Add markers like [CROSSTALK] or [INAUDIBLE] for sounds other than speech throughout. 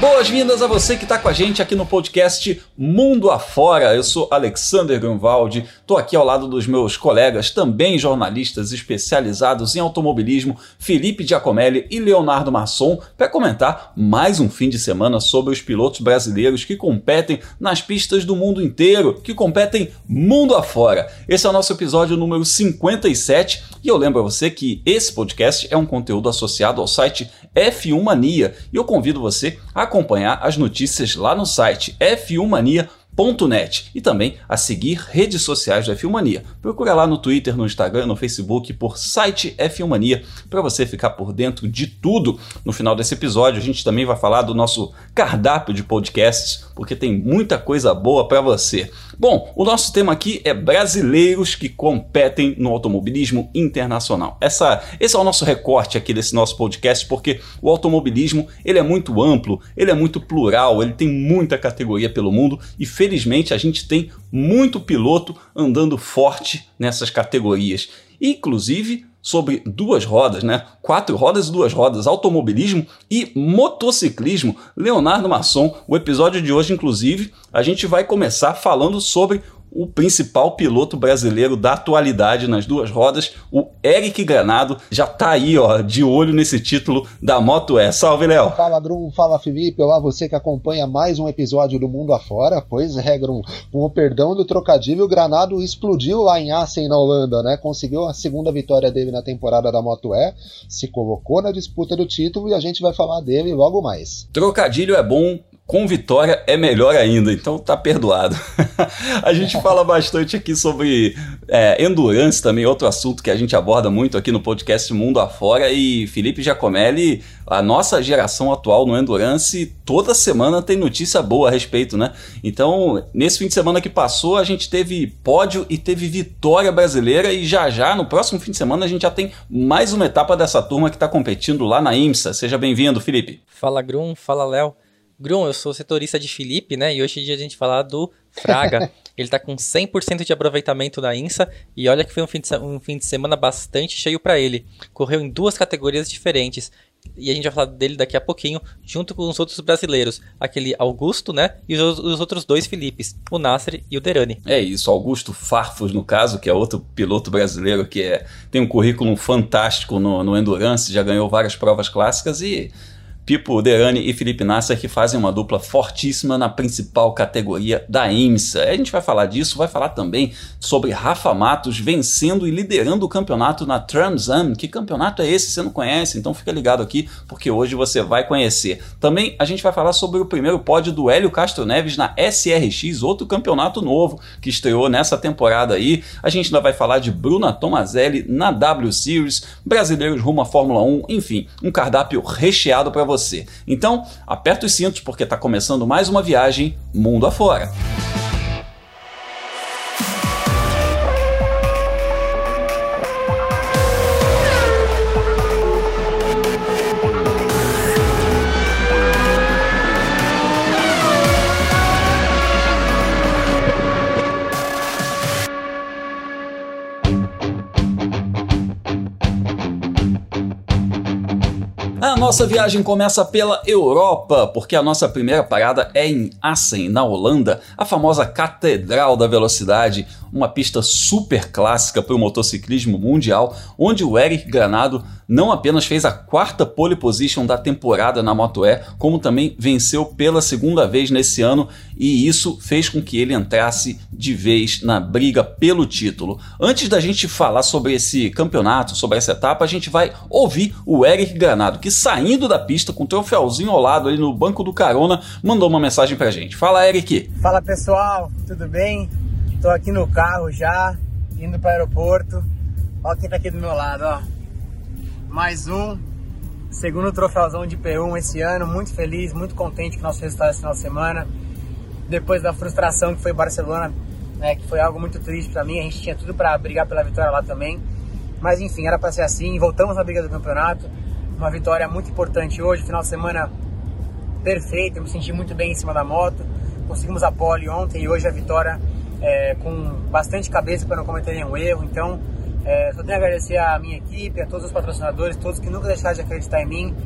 Boas-vindas a você que está com a gente aqui no podcast Mundo Afora. Eu sou Alexander Grunwald, estou aqui ao lado dos meus colegas, também jornalistas especializados em automobilismo, Felipe Giacomelli e Leonardo Masson, para comentar mais um fim de semana sobre os pilotos brasileiros que competem nas pistas do mundo inteiro, que competem mundo afora. Esse é o nosso episódio número 57 e eu lembro a você que esse podcast é um conteúdo associado ao site F1 Mania e eu convido você a acompanhar as notícias lá no site f1mania.net e também a seguir redes sociais do F1 Mania. Procura lá no Twitter, no Instagram, no Facebook por site F1 Mania para você ficar por dentro de tudo. No final desse episódio, a gente também vai falar do nosso cardápio de podcasts, porque tem muita coisa boa para você. Bom, o nosso tema aqui é brasileiros que competem no automobilismo internacional. Essa, esse é o nosso recorte aqui desse nosso podcast, porque o automobilismo ele é muito amplo, ele é muito plural, ele tem muita categoria pelo mundo e felizmente a gente tem muito piloto andando forte nessas categorias. Inclusive sobre duas rodas, né? Quatro rodas e duas rodas, automobilismo e motociclismo. Leonardo Masson, o episódio de hoje, inclusive, a gente vai começar falando sobre o principal piloto brasileiro da atualidade nas duas rodas, o Eric Granado, já tá aí, ó, de olho nesse título da Moto E. Salve, Léo! Fala, Grum, fala, Felipe, olá, você que acompanha mais um episódio do Mundo Afora. Pois é, Grum, com o perdão do trocadilho, o Granado explodiu lá em Assen, na Holanda, né? Conseguiu a segunda vitória dele na temporada da Moto E, se colocou na disputa do título e a gente vai falar dele logo mais. Trocadilho é bom, com vitória é melhor ainda, então tá perdoado. [LAUGHS] a gente fala bastante aqui sobre é, endurance também, outro assunto que a gente aborda muito aqui no podcast Mundo Afora. E Felipe Giacomelli, a nossa geração atual no endurance, toda semana tem notícia boa a respeito, né? Então, nesse fim de semana que passou, a gente teve pódio e teve vitória brasileira. E já já, no próximo fim de semana, a gente já tem mais uma etapa dessa turma que está competindo lá na IMSA. Seja bem-vindo, Felipe. Fala, Grum. Fala, Léo. Grum, eu sou setorista de Felipe, né? E hoje é dia a gente falar do Fraga. [LAUGHS] Ele tá com 100% de aproveitamento na INSA e olha que foi um fim de, um fim de semana bastante cheio para ele. Correu em duas categorias diferentes. E a gente vai falar dele daqui a pouquinho, junto com os outros brasileiros. Aquele Augusto, né? E os, os outros dois Filipes, o Nasser e o Derani. É isso, Augusto Farfus, no caso, que é outro piloto brasileiro que é, tem um currículo fantástico no, no Endurance, já ganhou várias provas clássicas e Pipo Derani e Felipe Nasser que fazem uma dupla fortíssima na principal categoria da IMSA. A gente vai falar disso, vai falar também sobre Rafa Matos vencendo e liderando o campeonato na Transam. Que campeonato é esse? Você não conhece? Então fica ligado aqui porque hoje você vai conhecer. Também a gente vai falar sobre o primeiro pódio do Hélio Castro Neves na SRX, outro campeonato novo que estreou nessa temporada aí. A gente ainda vai falar de Bruna Tomazelli na W Series, brasileiros rumo à Fórmula 1, enfim, um cardápio recheado para você você. Então, aperta os cintos porque está começando mais uma viagem mundo afora. Nossa viagem começa pela Europa, porque a nossa primeira parada é em Assen, na Holanda, a famosa Catedral da Velocidade, uma pista super clássica para o motociclismo mundial, onde o Eric Granado não apenas fez a quarta pole position da temporada na Moto E, como também venceu pela segunda vez nesse ano, e isso fez com que ele entrasse de vez na briga pelo título. Antes da gente falar sobre esse campeonato, sobre essa etapa, a gente vai ouvir o Eric Granado, que saindo da pista com o troféuzinho ao lado ali no banco do carona, mandou uma mensagem pra gente. Fala, Eric! Fala pessoal, tudo bem? Tô aqui no carro já, indo para o aeroporto. Ó quem tá aqui do meu lado, ó. Mais um, segundo troféuzão de P1 esse ano. Muito feliz, muito contente com o nosso resultado esse final de semana. Depois da frustração que foi Barcelona, né, que foi algo muito triste para mim. A gente tinha tudo para brigar pela vitória lá também. Mas enfim, era para ser assim. Voltamos na briga do campeonato. Uma vitória muito importante hoje, final de semana perfeito. Eu me senti muito bem em cima da moto. Conseguimos a pole ontem e hoje a vitória é, com bastante cabeça para não cometer nenhum erro. Então, é, só tenho a agradecer à minha equipe, a todos os patrocinadores, todos que nunca deixaram de acreditar em mim.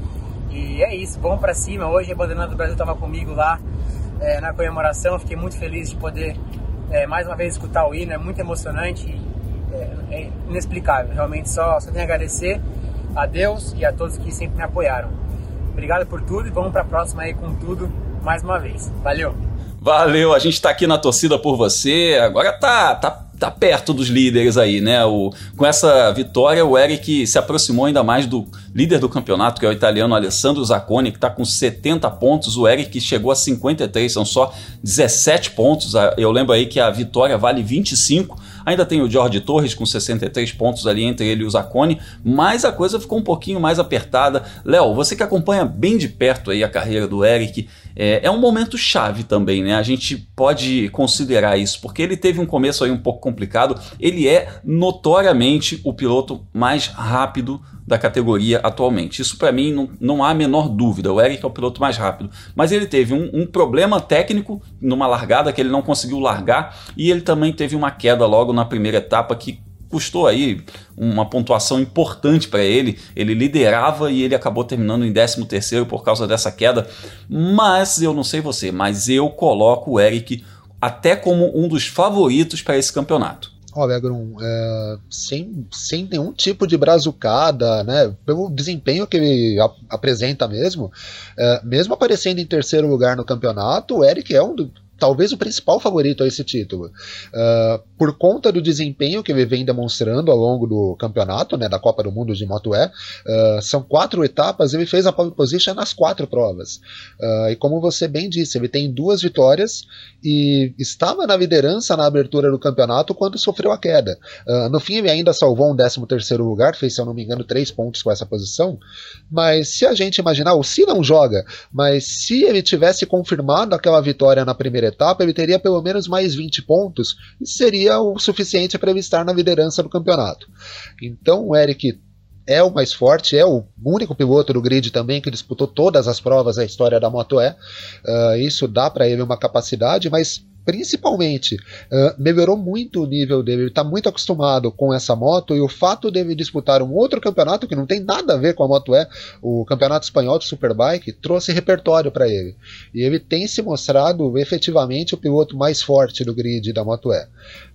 E é isso, vamos para cima. Hoje a Bandeirante do Brasil estava comigo lá é, na comemoração. Fiquei muito feliz de poder é, mais uma vez escutar o hino. É muito emocionante, é, é inexplicável. Realmente só, só tenho a agradecer a Deus e a todos que sempre me apoiaram. Obrigado por tudo e vamos para a próxima aí com tudo mais uma vez. Valeu! Valeu, a gente está aqui na torcida por você. Agora tá, tá tá perto dos líderes aí, né? O, com essa vitória, o Eric se aproximou ainda mais do líder do campeonato, que é o italiano Alessandro Zacconi, que está com 70 pontos. O Eric chegou a 53, são só 17 pontos. Eu lembro aí que a vitória vale 25. Ainda tem o Jorge Torres com 63 pontos ali entre ele e o Zacconi, mas a coisa ficou um pouquinho mais apertada. Léo, você que acompanha bem de perto aí a carreira do Eric, é, é, um momento chave também, né? A gente pode considerar isso, porque ele teve um começo aí um pouco complicado. Ele é notoriamente o piloto mais rápido da categoria atualmente. Isso para mim não, não há a menor dúvida. O Eric é o piloto mais rápido. Mas ele teve um, um, problema técnico numa largada que ele não conseguiu largar e ele também teve uma queda logo na primeira etapa que custou aí uma pontuação importante para ele. Ele liderava e ele acabou terminando em 13 terceiro por causa dessa queda. Mas eu não sei você, mas eu coloco o Eric até como um dos favoritos para esse campeonato. Olha, Grum, é, sem, sem nenhum tipo de brazucada, né? Pelo desempenho que ele ap apresenta mesmo, é, mesmo aparecendo em terceiro lugar no campeonato, o Eric é um do, talvez o principal favorito a esse título. Uh, por conta do desempenho que ele vem demonstrando ao longo do campeonato, né, da Copa do Mundo de Moto E, uh, são quatro etapas, ele fez a pole position nas quatro provas. Uh, e como você bem disse, ele tem duas vitórias e estava na liderança na abertura do campeonato quando sofreu a queda. no fim, ele ainda salvou um 13 terceiro lugar, fez, se eu não me engano, três pontos com essa posição. Mas se a gente imaginar, o se não joga, mas se ele tivesse confirmado aquela vitória na primeira etapa, ele teria pelo menos mais 20 pontos e seria o suficiente para ele estar na liderança do campeonato. Então o Eric é o mais forte, é o único piloto do grid também que disputou todas as provas da história da Moto. Uh, isso dá para ele uma capacidade, mas principalmente, uh, melhorou muito o nível dele. Ele está muito acostumado com essa moto e o fato dele disputar um outro campeonato que não tem nada a ver com a Moto E, o Campeonato Espanhol de Superbike, trouxe repertório para ele. E ele tem se mostrado efetivamente o piloto mais forte do grid da Moto E.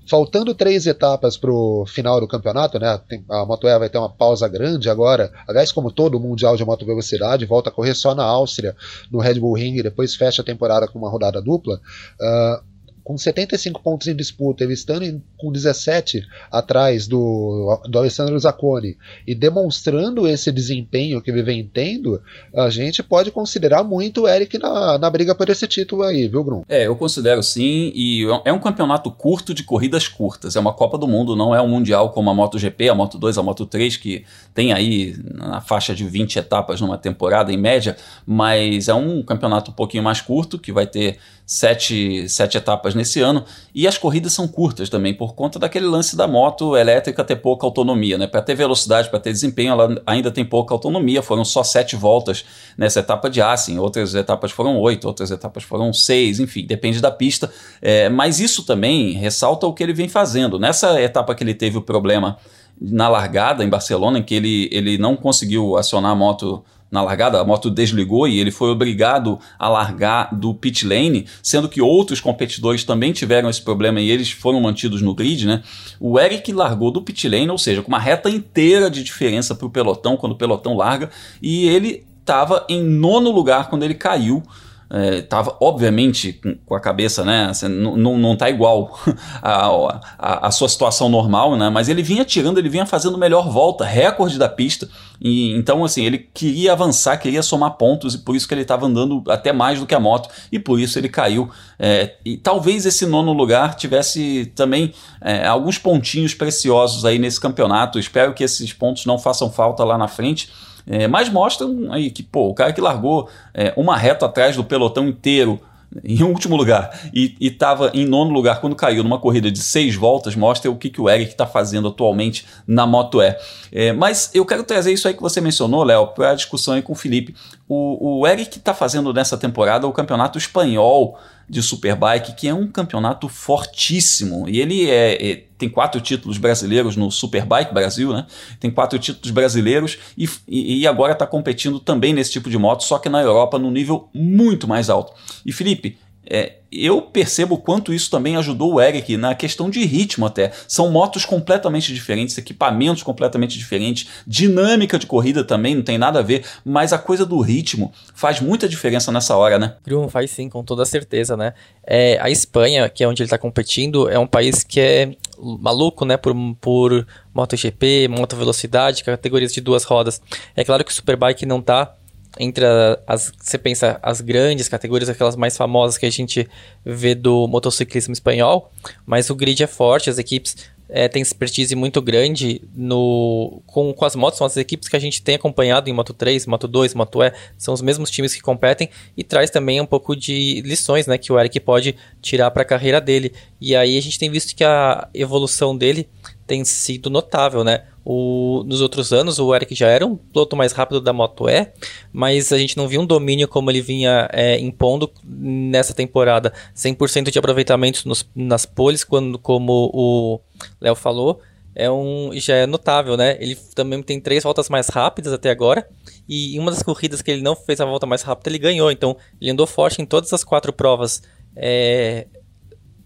Faltando três etapas para o final do campeonato, né? A Moto vai ter uma pausa grande agora. Aliás, como todo o Mundial de Moto Velocidade, volta a correr só na Áustria, no Red Bull Ring, e depois fecha a temporada com uma rodada dupla. Uh, com 75 pontos em disputa, ele estando em, com 17 atrás do, do Alessandro Zacconi e demonstrando esse desempenho que ele vem tendo, a gente pode considerar muito o Eric na, na briga por esse título aí, viu, Bruno? É, eu considero sim, e é um campeonato curto de corridas curtas. É uma Copa do Mundo, não é um Mundial como a MotoGP, a Moto2, a Moto3, que tem aí na faixa de 20 etapas numa temporada em média, mas é um campeonato um pouquinho mais curto, que vai ter sete, sete etapas nesse ano. E as corridas são curtas também, por conta daquele lance da moto elétrica ter pouca autonomia. Né? Para ter velocidade, para ter desempenho, ela ainda tem pouca autonomia. Foram só sete voltas nessa etapa de Assen, outras etapas foram oito, outras etapas foram seis, enfim, depende da pista. É, mas isso também ressalta o que ele vem fazendo. Nessa etapa que ele teve o problema na largada em Barcelona, em que ele, ele não conseguiu acionar a moto na largada, a moto desligou e ele foi obrigado a largar do pit lane, sendo que outros competidores também tiveram esse problema e eles foram mantidos no grid, né? O Eric largou do pit lane, ou seja, com uma reta inteira de diferença para o pelotão quando o pelotão larga, e ele estava em nono lugar quando ele caiu é, obviamente com a cabeça, né? Assim, não, não tá igual [LAUGHS] a, a, a, sua situação normal, né? Mas ele vinha tirando, ele vinha fazendo melhor volta, recorde da pista. E então, assim, ele queria avançar, queria somar pontos e por isso que ele estava andando até mais do que a moto e por isso ele caiu. É, e talvez esse nono lugar tivesse também é, alguns pontinhos preciosos aí nesse campeonato. Espero que esses pontos não façam falta lá na frente. É, mas mostram aí que, pô, o cara que largou é, uma reta atrás do pelotão inteiro em [LAUGHS] último lugar e estava em nono lugar quando caiu numa corrida de seis voltas, mostra o que, que o Eric está fazendo atualmente na Moto E. É, mas eu quero trazer isso aí que você mencionou, Léo, para a discussão aí com o Felipe. O, o Eric está fazendo nessa temporada o campeonato espanhol de Superbike, que é um campeonato fortíssimo. E ele é, é tem quatro títulos brasileiros no Superbike Brasil, né? Tem quatro títulos brasileiros e, e, e agora está competindo também nesse tipo de moto, só que na Europa num nível muito mais alto. E Felipe, é, eu percebo o quanto isso também ajudou o Eric na questão de ritmo até. São motos completamente diferentes, equipamentos completamente diferentes, dinâmica de corrida também não tem nada a ver, mas a coisa do ritmo faz muita diferença nessa hora, né? Grum faz sim, com toda certeza, né? É, a Espanha, que é onde ele está competindo, é um país que é maluco, né, por, por MotoGP, moto velocidade, categorias de duas rodas. É claro que o Superbike não está entre as você pensa as grandes categorias, aquelas mais famosas que a gente vê do motociclismo espanhol, mas o grid é forte, as equipes é, têm expertise muito grande no com, com as motos, são as equipes que a gente tem acompanhado em Moto 3, Moto 2, Moto E, são os mesmos times que competem e traz também um pouco de lições, né, que o Eric pode tirar para a carreira dele. E aí a gente tem visto que a evolução dele tem sido notável, né? O, nos outros anos, o Eric já era um piloto mais rápido da Moto E, mas a gente não viu um domínio como ele vinha é, impondo nessa temporada. 100% de aproveitamento nos, nas poles, quando, como o Léo falou, é um, já é notável, né? Ele também tem três voltas mais rápidas até agora, e em uma das corridas que ele não fez a volta mais rápida, ele ganhou. Então, ele andou forte em todas as quatro provas é,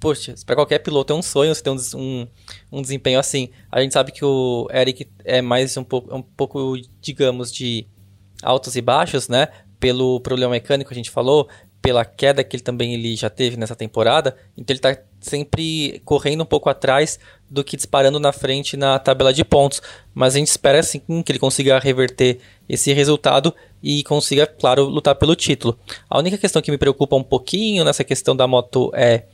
poxa, para qualquer piloto é um sonho você ter um, um, um, desempenho assim. A gente sabe que o Eric é mais um pouco, um pouco, digamos, de altos e baixos, né? Pelo problema mecânico a gente falou, pela queda que ele também ele já teve nessa temporada. Então ele está sempre correndo um pouco atrás do que disparando na frente na tabela de pontos. Mas a gente espera assim que ele consiga reverter esse resultado e consiga, claro, lutar pelo título. A única questão que me preocupa um pouquinho nessa questão da moto é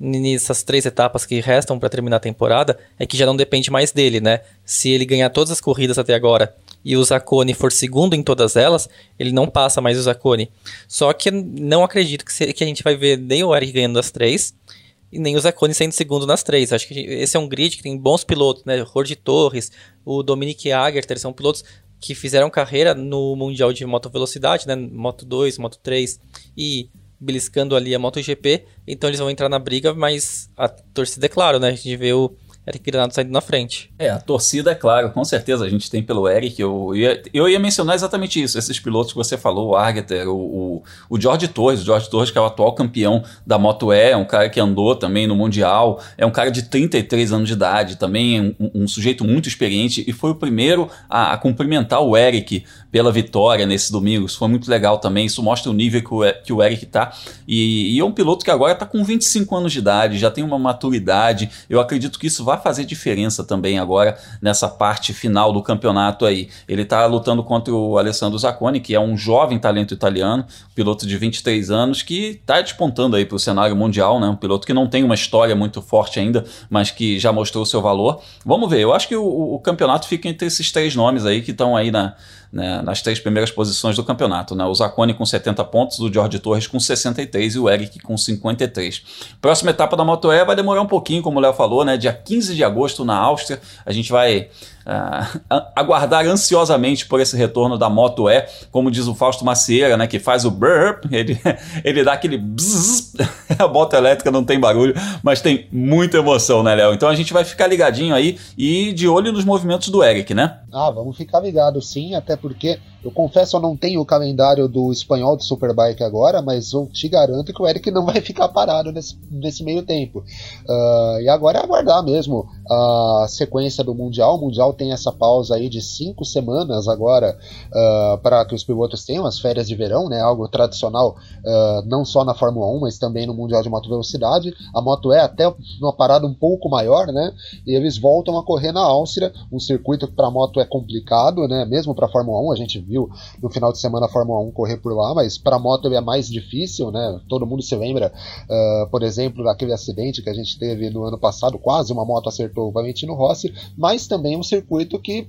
nessas três etapas que restam para terminar a temporada é que já não depende mais dele, né? Se ele ganhar todas as corridas até agora e o Zacone for segundo em todas elas, ele não passa mais o Zacone. Só que não acredito que, se, que a gente vai ver nem o Eric ganhando as três e nem o Zacone sendo segundo nas três. Acho que esse é um grid que tem bons pilotos, né? Jorge Torres, o Dominic Agerter, são pilotos que fizeram carreira no Mundial de Moto Velocidade, né? Moto 2, Moto 3 e beliscando ali a MotoGP, então eles vão entrar na briga, mas a torcida é claro, né? A gente vê o Eric Granado saindo na frente. É, a torcida, é claro, com certeza a gente tem pelo Eric. Eu ia, eu ia mencionar exatamente isso, esses pilotos que você falou, o Argeter, o, o, o George Torres, o George Torres, que é o atual campeão da Moto E, é um cara que andou também no Mundial, é um cara de 33 anos de idade, também um, um sujeito muito experiente e foi o primeiro a, a, cumprimentar o Eric pela vitória nesse domingo. Isso foi muito legal também, isso mostra o nível que o, que o Eric tá. E, e é um piloto que agora tá com 25 anos de idade, já tem uma maturidade. Eu acredito que isso vai fazer diferença também agora nessa parte final do campeonato aí. Ele está lutando contra o Alessandro Zacconi, que é um jovem talento italiano, piloto de 23 anos, que está despontando aí para o cenário mundial, né? Um piloto que não tem uma história muito forte ainda, mas que já mostrou o seu valor. Vamos ver, eu acho que o, o campeonato fica entre esses três nomes aí que estão aí na, né, nas três primeiras posições do campeonato. Né? O Zacone com 70 pontos, o Jorge Torres com 63 e o Eric com 53. Próxima etapa da Moto E vai demorar um pouquinho, como o Léo falou, né? dia 15 de agosto na Áustria. A gente vai uh, aguardar ansiosamente por esse retorno da Moto E, como diz o Fausto Macieira, né, que faz o burp, ele, [LAUGHS] ele dá aquele bzzz, [LAUGHS] a moto elétrica não tem barulho, mas tem muita emoção, né, Léo? Então a gente vai ficar ligadinho aí e de olho nos movimentos do Eric, né? Ah, vamos ficar ligado sim, até porque eu confesso, eu não tenho o calendário do espanhol de Superbike agora, mas eu te garanto que o Eric não [LAUGHS] vai ficar parado nesse, nesse meio tempo. Uh, e agora é aguardar mesmo a sequência do Mundial. O Mundial tem essa pausa aí de cinco semanas agora uh, para que os pilotos tenham as férias de verão, né? Algo tradicional uh, não só na Fórmula 1, mas também no Mundial de Moto Velocidade. A moto é até uma parada um pouco maior, né? E eles voltam a correr na Áustria, um circuito que para a moto é complicado, né? Mesmo para Fórmula 1, a gente viu no final de semana a Fórmula 1 correr por lá, mas para moto é mais difícil, né? Todo mundo se lembra, uh, por exemplo, daquele acidente que a gente teve no ano passado, quase uma moto acertou o Valentino Rossi, mas também um circuito que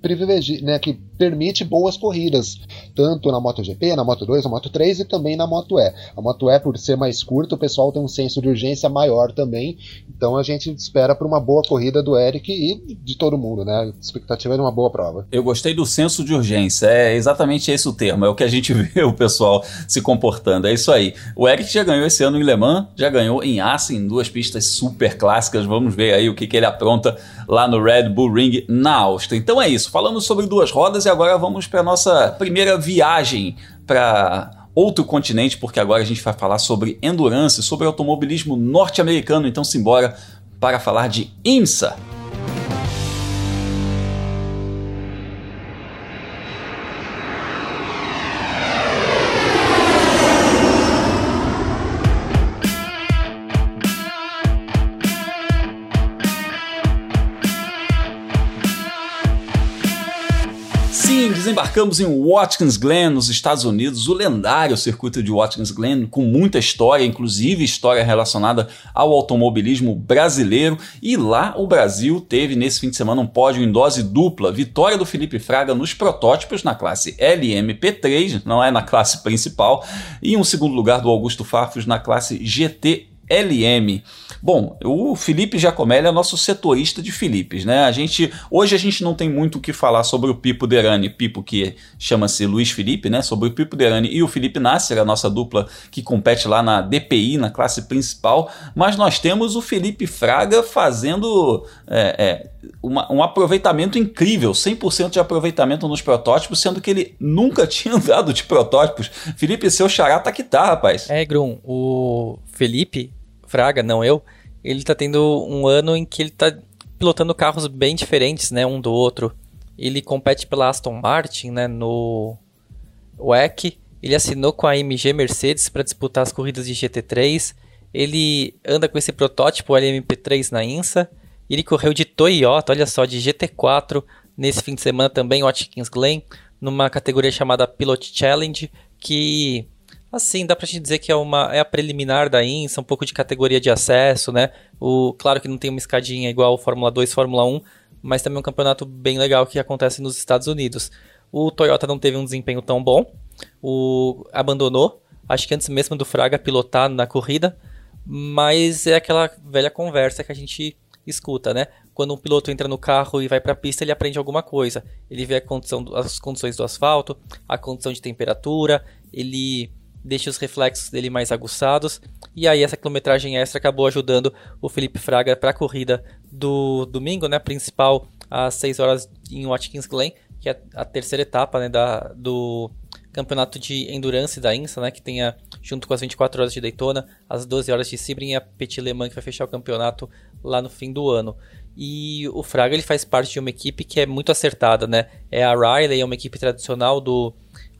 privilegia, né, que permite boas corridas, tanto na MotoGP, na Moto2, na Moto3 e também na Moto E. A Moto E, por ser mais curta, o pessoal tem um senso de urgência maior também, então a gente espera por uma boa corrida do Eric e de todo mundo, né? A expectativa é de uma boa prova. Eu gostei do senso de urgência, é exatamente esse o termo, é o que a gente [LAUGHS] vê o pessoal se comportando, é isso aí. O Eric já ganhou esse ano em Le Mans, já ganhou em Assen, duas pistas super clássicas, vamos ver aí o que, que ele apronta lá no Red Bull Ring na Áustria. Então é isso, falamos sobre duas rodas e agora vamos para nossa primeira viagem para outro continente, porque agora a gente vai falar sobre endurance, sobre automobilismo norte-americano. Então simbora para falar de IMSA. Desembarcamos em Watkins Glen, nos Estados Unidos, o lendário circuito de Watkins Glen, com muita história, inclusive história relacionada ao automobilismo brasileiro. E lá o Brasil teve nesse fim de semana um pódio em dose dupla, vitória do Felipe Fraga nos protótipos na classe LMP3, não é na classe principal, e um segundo lugar do Augusto Farfus na classe GT LM. Bom, o Felipe Giacomelli é nosso setorista de Filipes, né? A gente hoje a gente não tem muito o que falar sobre o Pipo Derani, Pipo que chama-se Luiz Felipe, né? Sobre o Pipo Derani e o Felipe Nasser, a nossa dupla que compete lá na DPI, na classe principal, mas nós temos o Felipe Fraga fazendo é, é, uma, um aproveitamento incrível, 100% de aproveitamento nos protótipos, sendo que ele nunca [LAUGHS] tinha andado de protótipos. Felipe, seu xará tá que tá, rapaz. É, Grum, o Felipe Fraga, não eu, ele tá tendo um ano em que ele tá pilotando carros bem diferentes, né, um do outro. Ele compete pela Aston Martin, né, no WEC. Ele assinou com a AMG Mercedes para disputar as corridas de GT3. Ele anda com esse protótipo LMP3 na INSA. Ele correu de Toyota, olha só, de GT4 nesse fim de semana também, Watkins Glen, numa categoria chamada Pilot Challenge, que Assim, dá pra te dizer que é uma é a preliminar da INSA, um pouco de categoria de acesso, né? O, claro que não tem uma escadinha igual Fórmula 2, Fórmula 1, mas também é um campeonato bem legal que acontece nos Estados Unidos. O Toyota não teve um desempenho tão bom, o abandonou, acho que antes mesmo do Fraga pilotar na corrida, mas é aquela velha conversa que a gente escuta, né? Quando um piloto entra no carro e vai para a pista, ele aprende alguma coisa. Ele vê condição, as condições do asfalto, a condição de temperatura, ele deixa os reflexos dele mais aguçados. E aí essa quilometragem extra acabou ajudando o Felipe Fraga para a corrida do domingo, né, principal às 6 horas em Watkins Glen, que é a terceira etapa, né, da, do campeonato de endurance da INSA, né, que tem a, junto com as 24 horas de Daytona, as 12 horas de Sebring e a Petit Le Mans que vai fechar o campeonato lá no fim do ano. E o Fraga ele faz parte de uma equipe que é muito acertada, né? É a Riley, é uma equipe tradicional do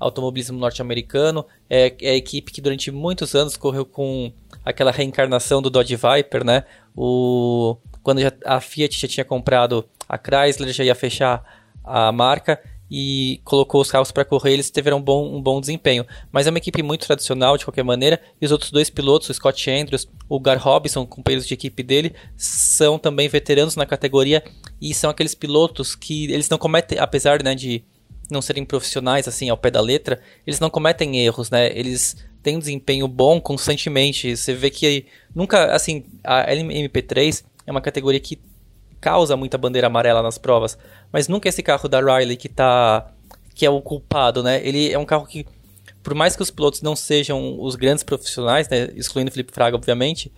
automobilismo norte-americano. É, é, a equipe que durante muitos anos correu com aquela reencarnação do Dodge Viper, né? O, quando já, a Fiat já tinha comprado a Chrysler, já ia fechar a marca e colocou os carros para correr, eles tiveram um bom, um bom desempenho. Mas é uma equipe muito tradicional de qualquer maneira, e os outros dois pilotos, o Scott Andrews, o Gar Robinson, companheiros de equipe dele, são também veteranos na categoria e são aqueles pilotos que eles não cometem, apesar né, de não serem profissionais assim ao pé da letra, eles não cometem erros, né? Eles têm um desempenho bom constantemente. Você vê que nunca, assim, a LMP3 é uma categoria que causa muita bandeira amarela nas provas, mas nunca esse carro da Riley que tá que é o culpado, né? Ele é um carro que por mais que os pilotos não sejam os grandes profissionais, né, excluindo o Felipe Fraga, obviamente,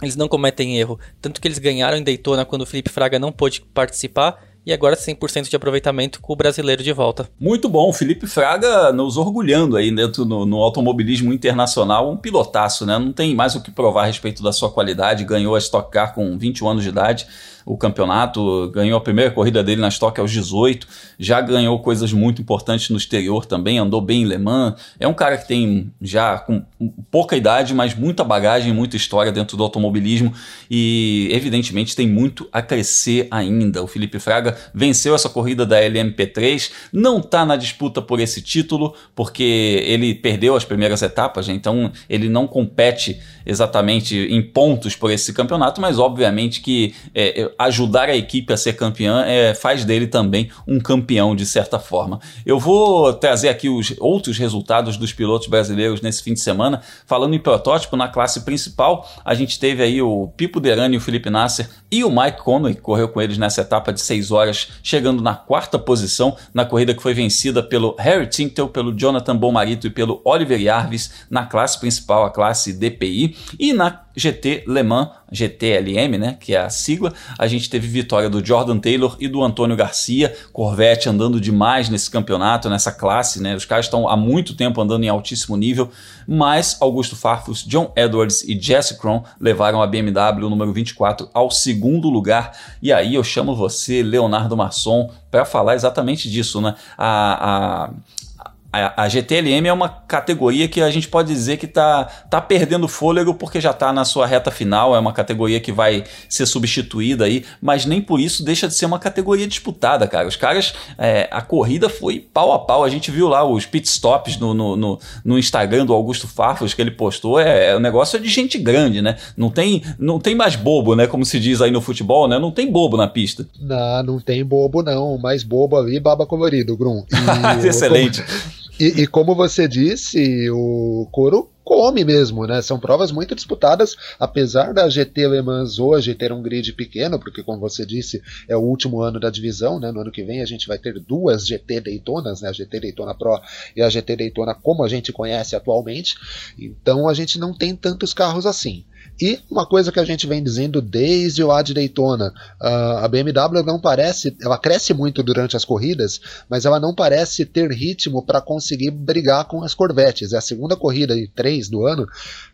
eles não cometem erro. Tanto que eles ganharam em Daytona quando o Felipe Fraga não pôde participar e agora 100% de aproveitamento com o brasileiro de volta. Muito bom, Felipe Fraga nos orgulhando aí dentro no, no, automobilismo internacional, um pilotaço, né? Não tem mais o que provar a respeito da sua qualidade, ganhou a Stock Car com 21 anos de idade o campeonato, ganhou a primeira corrida dele na Stock aos 18, já ganhou coisas muito importantes no exterior também, andou bem em Le Mans. É um cara que tem já com pouca idade, mas muita bagagem, muita história dentro do automobilismo e, evidentemente, tem muito a crescer ainda. O Felipe Fraga venceu essa corrida da LMP3, não está na disputa por esse título, porque ele perdeu as primeiras etapas, né? então ele não compete exatamente em pontos por esse campeonato, mas obviamente que é, ajudar a equipe a ser campeã é, faz dele também um campeão de certa forma. Eu vou trazer aqui os outros resultados dos pilotos brasileiros nesse fim de semana. Falando em protótipo, na classe principal, a gente teve aí o Pipo Derani, o Felipe Nasser e o Mike Conway, correu com eles nessa etapa de 6 horas, chegando na quarta posição na corrida que foi vencida pelo Harry Tinkel, pelo Jonathan Bomarito e pelo Oliver Jarvis na classe principal, a classe DPI. E na GT Le Mans, GTLM, né, que é a sigla, a gente teve vitória do Jordan Taylor e do Antônio Garcia, Corvette andando demais nesse campeonato, nessa classe, né, os caras estão há muito tempo andando em altíssimo nível, mas Augusto Farfus, John Edwards e Jesse Cron levaram a BMW número 24 ao segundo lugar, e aí eu chamo você, Leonardo Masson, para falar exatamente disso, né, a, a a, a GTLM é uma categoria que a gente pode dizer que está tá perdendo fôlego porque já está na sua reta final, é uma categoria que vai ser substituída aí, mas nem por isso deixa de ser uma categoria disputada, cara. Os caras, é, a corrida foi pau a pau, a gente viu lá os pit stops no, no, no, no Instagram do Augusto Farfus que ele postou, é, é um negócio de gente grande, né? Não tem, não tem mais bobo, né? Como se diz aí no futebol, né? Não tem bobo na pista. Não, não tem bobo não, mais bobo ali, baba colorido, Grum. E, [LAUGHS] Excelente. E, e, como você disse, o couro come mesmo, né? São provas muito disputadas, apesar da GT Le Mans hoje ter um grid pequeno, porque como você disse, é o último ano da divisão, né? No ano que vem a gente vai ter duas GT Daytonas, né? A GT Daytona Pro e a GT Daytona como a gente conhece atualmente. Então a gente não tem tantos carros assim. E uma coisa que a gente vem dizendo desde o Ad Daytona, a BMW não parece, ela cresce muito durante as corridas, mas ela não parece ter ritmo para conseguir brigar com as Corvettes. É a segunda corrida de três do ano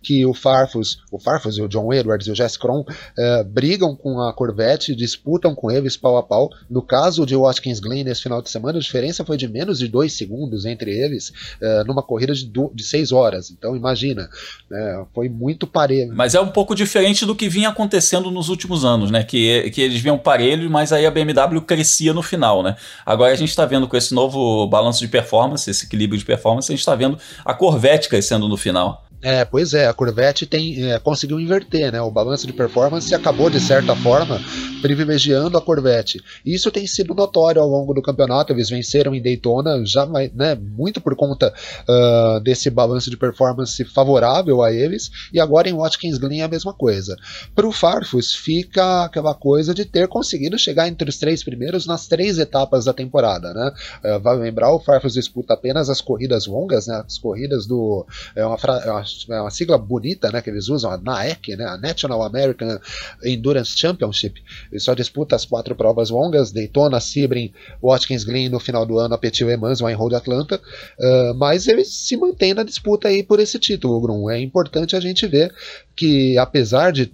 que o Farfus, o Farfus o John Edwards e o Jess Cron uh, brigam com a Corvette, disputam com eles pau a pau. No caso de Watkins Glen nesse final de semana, a diferença foi de menos de dois segundos entre eles uh, numa corrida de, de seis horas. Então imagina, né, foi muito parelho. Mas é um pouco diferente do que vinha acontecendo nos últimos anos, né? Que, que eles vinham parelhos, mas aí a BMW crescia no final, né? Agora a gente está vendo com esse novo balanço de performance, esse equilíbrio de performance, a gente está vendo a Corvette crescendo no final. É, pois é, a Corvette tem, é, conseguiu inverter, né? O balanço de performance acabou, de certa forma, privilegiando a Corvette. Isso tem sido notório ao longo do campeonato. Eles venceram em Daytona, já, né, muito por conta uh, desse balanço de performance favorável a eles, e agora em Watkins Glen é a mesma coisa. Para o Farfus, fica aquela coisa de ter conseguido chegar entre os três primeiros nas três etapas da temporada, né? Uh, vai lembrar, o Farfus disputa apenas as corridas longas, né? As corridas do. É uma, é uma uma sigla bonita, né, que eles usam, a NAEC, né, a National American Endurance Championship. Ele só disputa as quatro provas longas, Daytona, Sebring, Watkins Glen no final do ano, a Petit Le Mans, Road Atlanta, uh, mas ele se mantém na disputa aí por esse título, Grum. É importante a gente ver que apesar de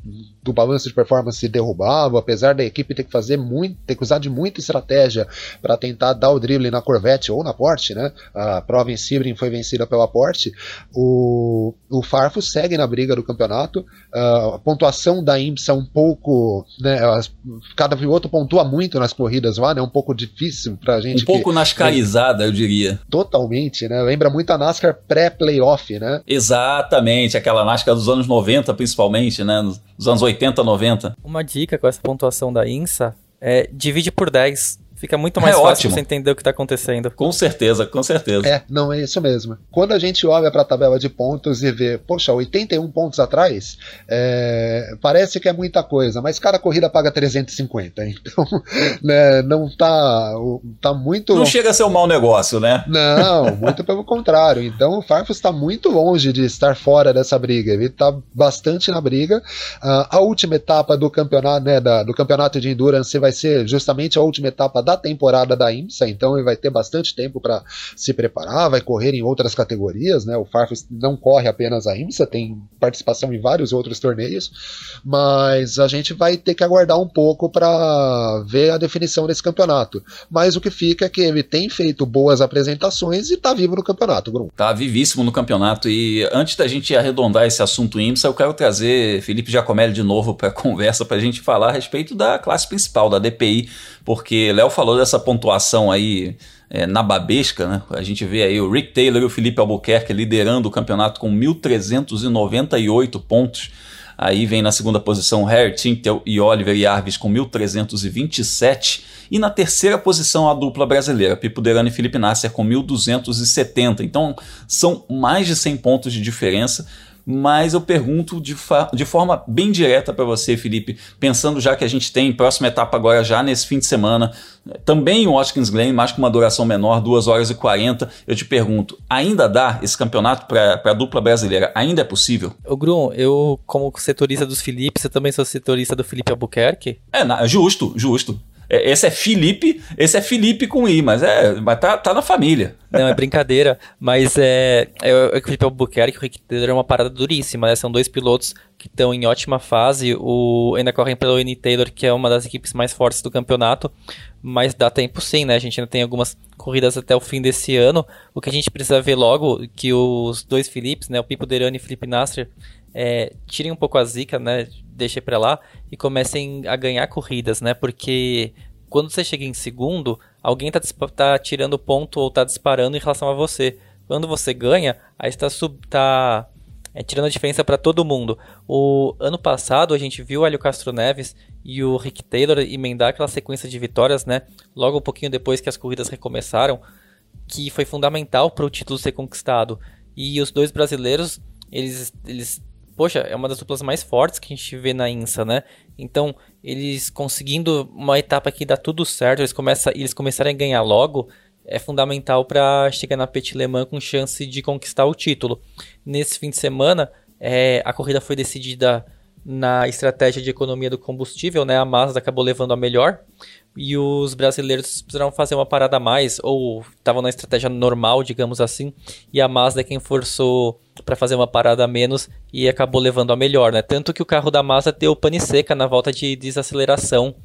do balanço de performance derrubado, apesar da equipe ter que fazer muito, ter que usar de muita estratégia para tentar dar o drible na Corvette ou na Porsche, né? A prova em Sebring foi vencida pela Porsche. O, o Farfus segue na briga do campeonato. Uh, a pontuação da IMSA é um pouco, né? Cada piloto pontua muito nas corridas lá, né? Um pouco difícil para a gente. Um pouco que, nascarizada, eu diria. Totalmente, né? Lembra muito a NASCAR pré-playoff, né? Exatamente, aquela NASCAR dos anos 90, principalmente, né? Nos anos 80 80, 90. Uma dica com essa pontuação da INSA é divide por 10 Fica muito mais é fácil ótimo. você entender o que está acontecendo. Com certeza, com certeza. É, não, é isso mesmo. Quando a gente olha para a tabela de pontos e vê, poxa, 81 pontos atrás, é, parece que é muita coisa, mas cada corrida paga 350. [LAUGHS] Então, né, não tá, tá muito. Não chega a ser um mau negócio, né? Não, [LAUGHS] muito pelo contrário. Então, o Farfus está muito longe de estar fora dessa briga. Ele está bastante na briga. Uh, a última etapa do campeonato, né, da, do campeonato de endurance vai ser justamente a última etapa da temporada da IMSA, então ele vai ter bastante tempo para se preparar, vai correr em outras categorias, né? O Farfus não corre apenas a IMSA, tem participação em vários outros torneios, mas a gente vai ter que aguardar um pouco para ver a definição desse campeonato. Mas o que fica é que ele tem feito boas apresentações e está vivo no campeonato, Grum. Tá vivíssimo no campeonato e antes da gente arredondar esse assunto IMSA, eu quero trazer Felipe Giacomelli de novo para a [LAUGHS] conversa para a gente falar a respeito da classe principal da DPI, porque Léo falou dessa pontuação aí é, na babesca, né? A gente vê aí o Rick Taylor e o Felipe Albuquerque liderando o campeonato com 1.398 pontos. Aí vem na segunda posição Harry Tintel e Oliver Jarvis com 1.327. E na terceira posição a dupla brasileira, Pipo Derano e Felipe Nasser com 1.270. Então são mais de 100 pontos de diferença mas eu pergunto de, de forma bem direta para você, Felipe, pensando já que a gente tem próxima etapa agora já nesse fim de semana, também o Watkins Glen, mas com uma duração menor, 2 horas e 40, eu te pergunto, ainda dá esse campeonato para a dupla brasileira? Ainda é possível? O Grum, eu como setorista dos Felipe, você também sou setorista do Felipe Albuquerque? É, justo, justo. É, esse é Felipe, esse é Felipe com I, mas é, mas tá, tá na família. Não, é brincadeira, mas é, é, é o Felipe Albuquerque, o Rick Taylor é uma parada duríssima, né? São dois pilotos que estão em ótima fase, o ainda correm pelo N Taylor, que é uma das equipes mais fortes do campeonato, mas dá tempo sim, né? A gente ainda tem algumas corridas até o fim desse ano. O que a gente precisa ver logo que os dois Philips, né, o Pipo Derani e o Felipe Nasser, é, tirem um pouco a zica, né? Deixem para lá e comecem a ganhar corridas, né? Porque quando você chega em segundo, alguém tá, tá tirando ponto ou tá disparando em relação a você. Quando você ganha, aí está tá é, tirando a diferença para todo mundo. O ano passado a gente viu o Hélio Castro Neves e o Rick Taylor emendar aquela sequência de vitórias, né? Logo um pouquinho depois que as corridas recomeçaram, que foi fundamental para o título ser conquistado. E os dois brasileiros, eles, eles poxa, é uma das duplas mais fortes que a gente vê na INSA, né? Então, eles conseguindo uma etapa que dá tudo certo, eles, começam, eles começarem a ganhar logo, é fundamental para chegar na Petit Le Mans com chance de conquistar o título. Nesse fim de semana, é, a corrida foi decidida na estratégia de economia do combustível, né? A Mazda acabou levando a melhor e os brasileiros precisaram fazer uma parada a mais ou estavam na estratégia normal, digamos assim, e a Mazda é quem forçou para fazer uma parada a menos e acabou levando a melhor, né? Tanto que o carro da Mazda deu pane seca na volta de desaceleração.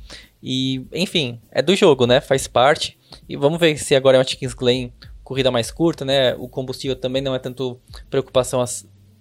E, enfim, é do jogo, né? Faz parte. E vamos ver se agora é uma Chickens Glen corrida mais curta, né? O combustível também não é tanto preocupação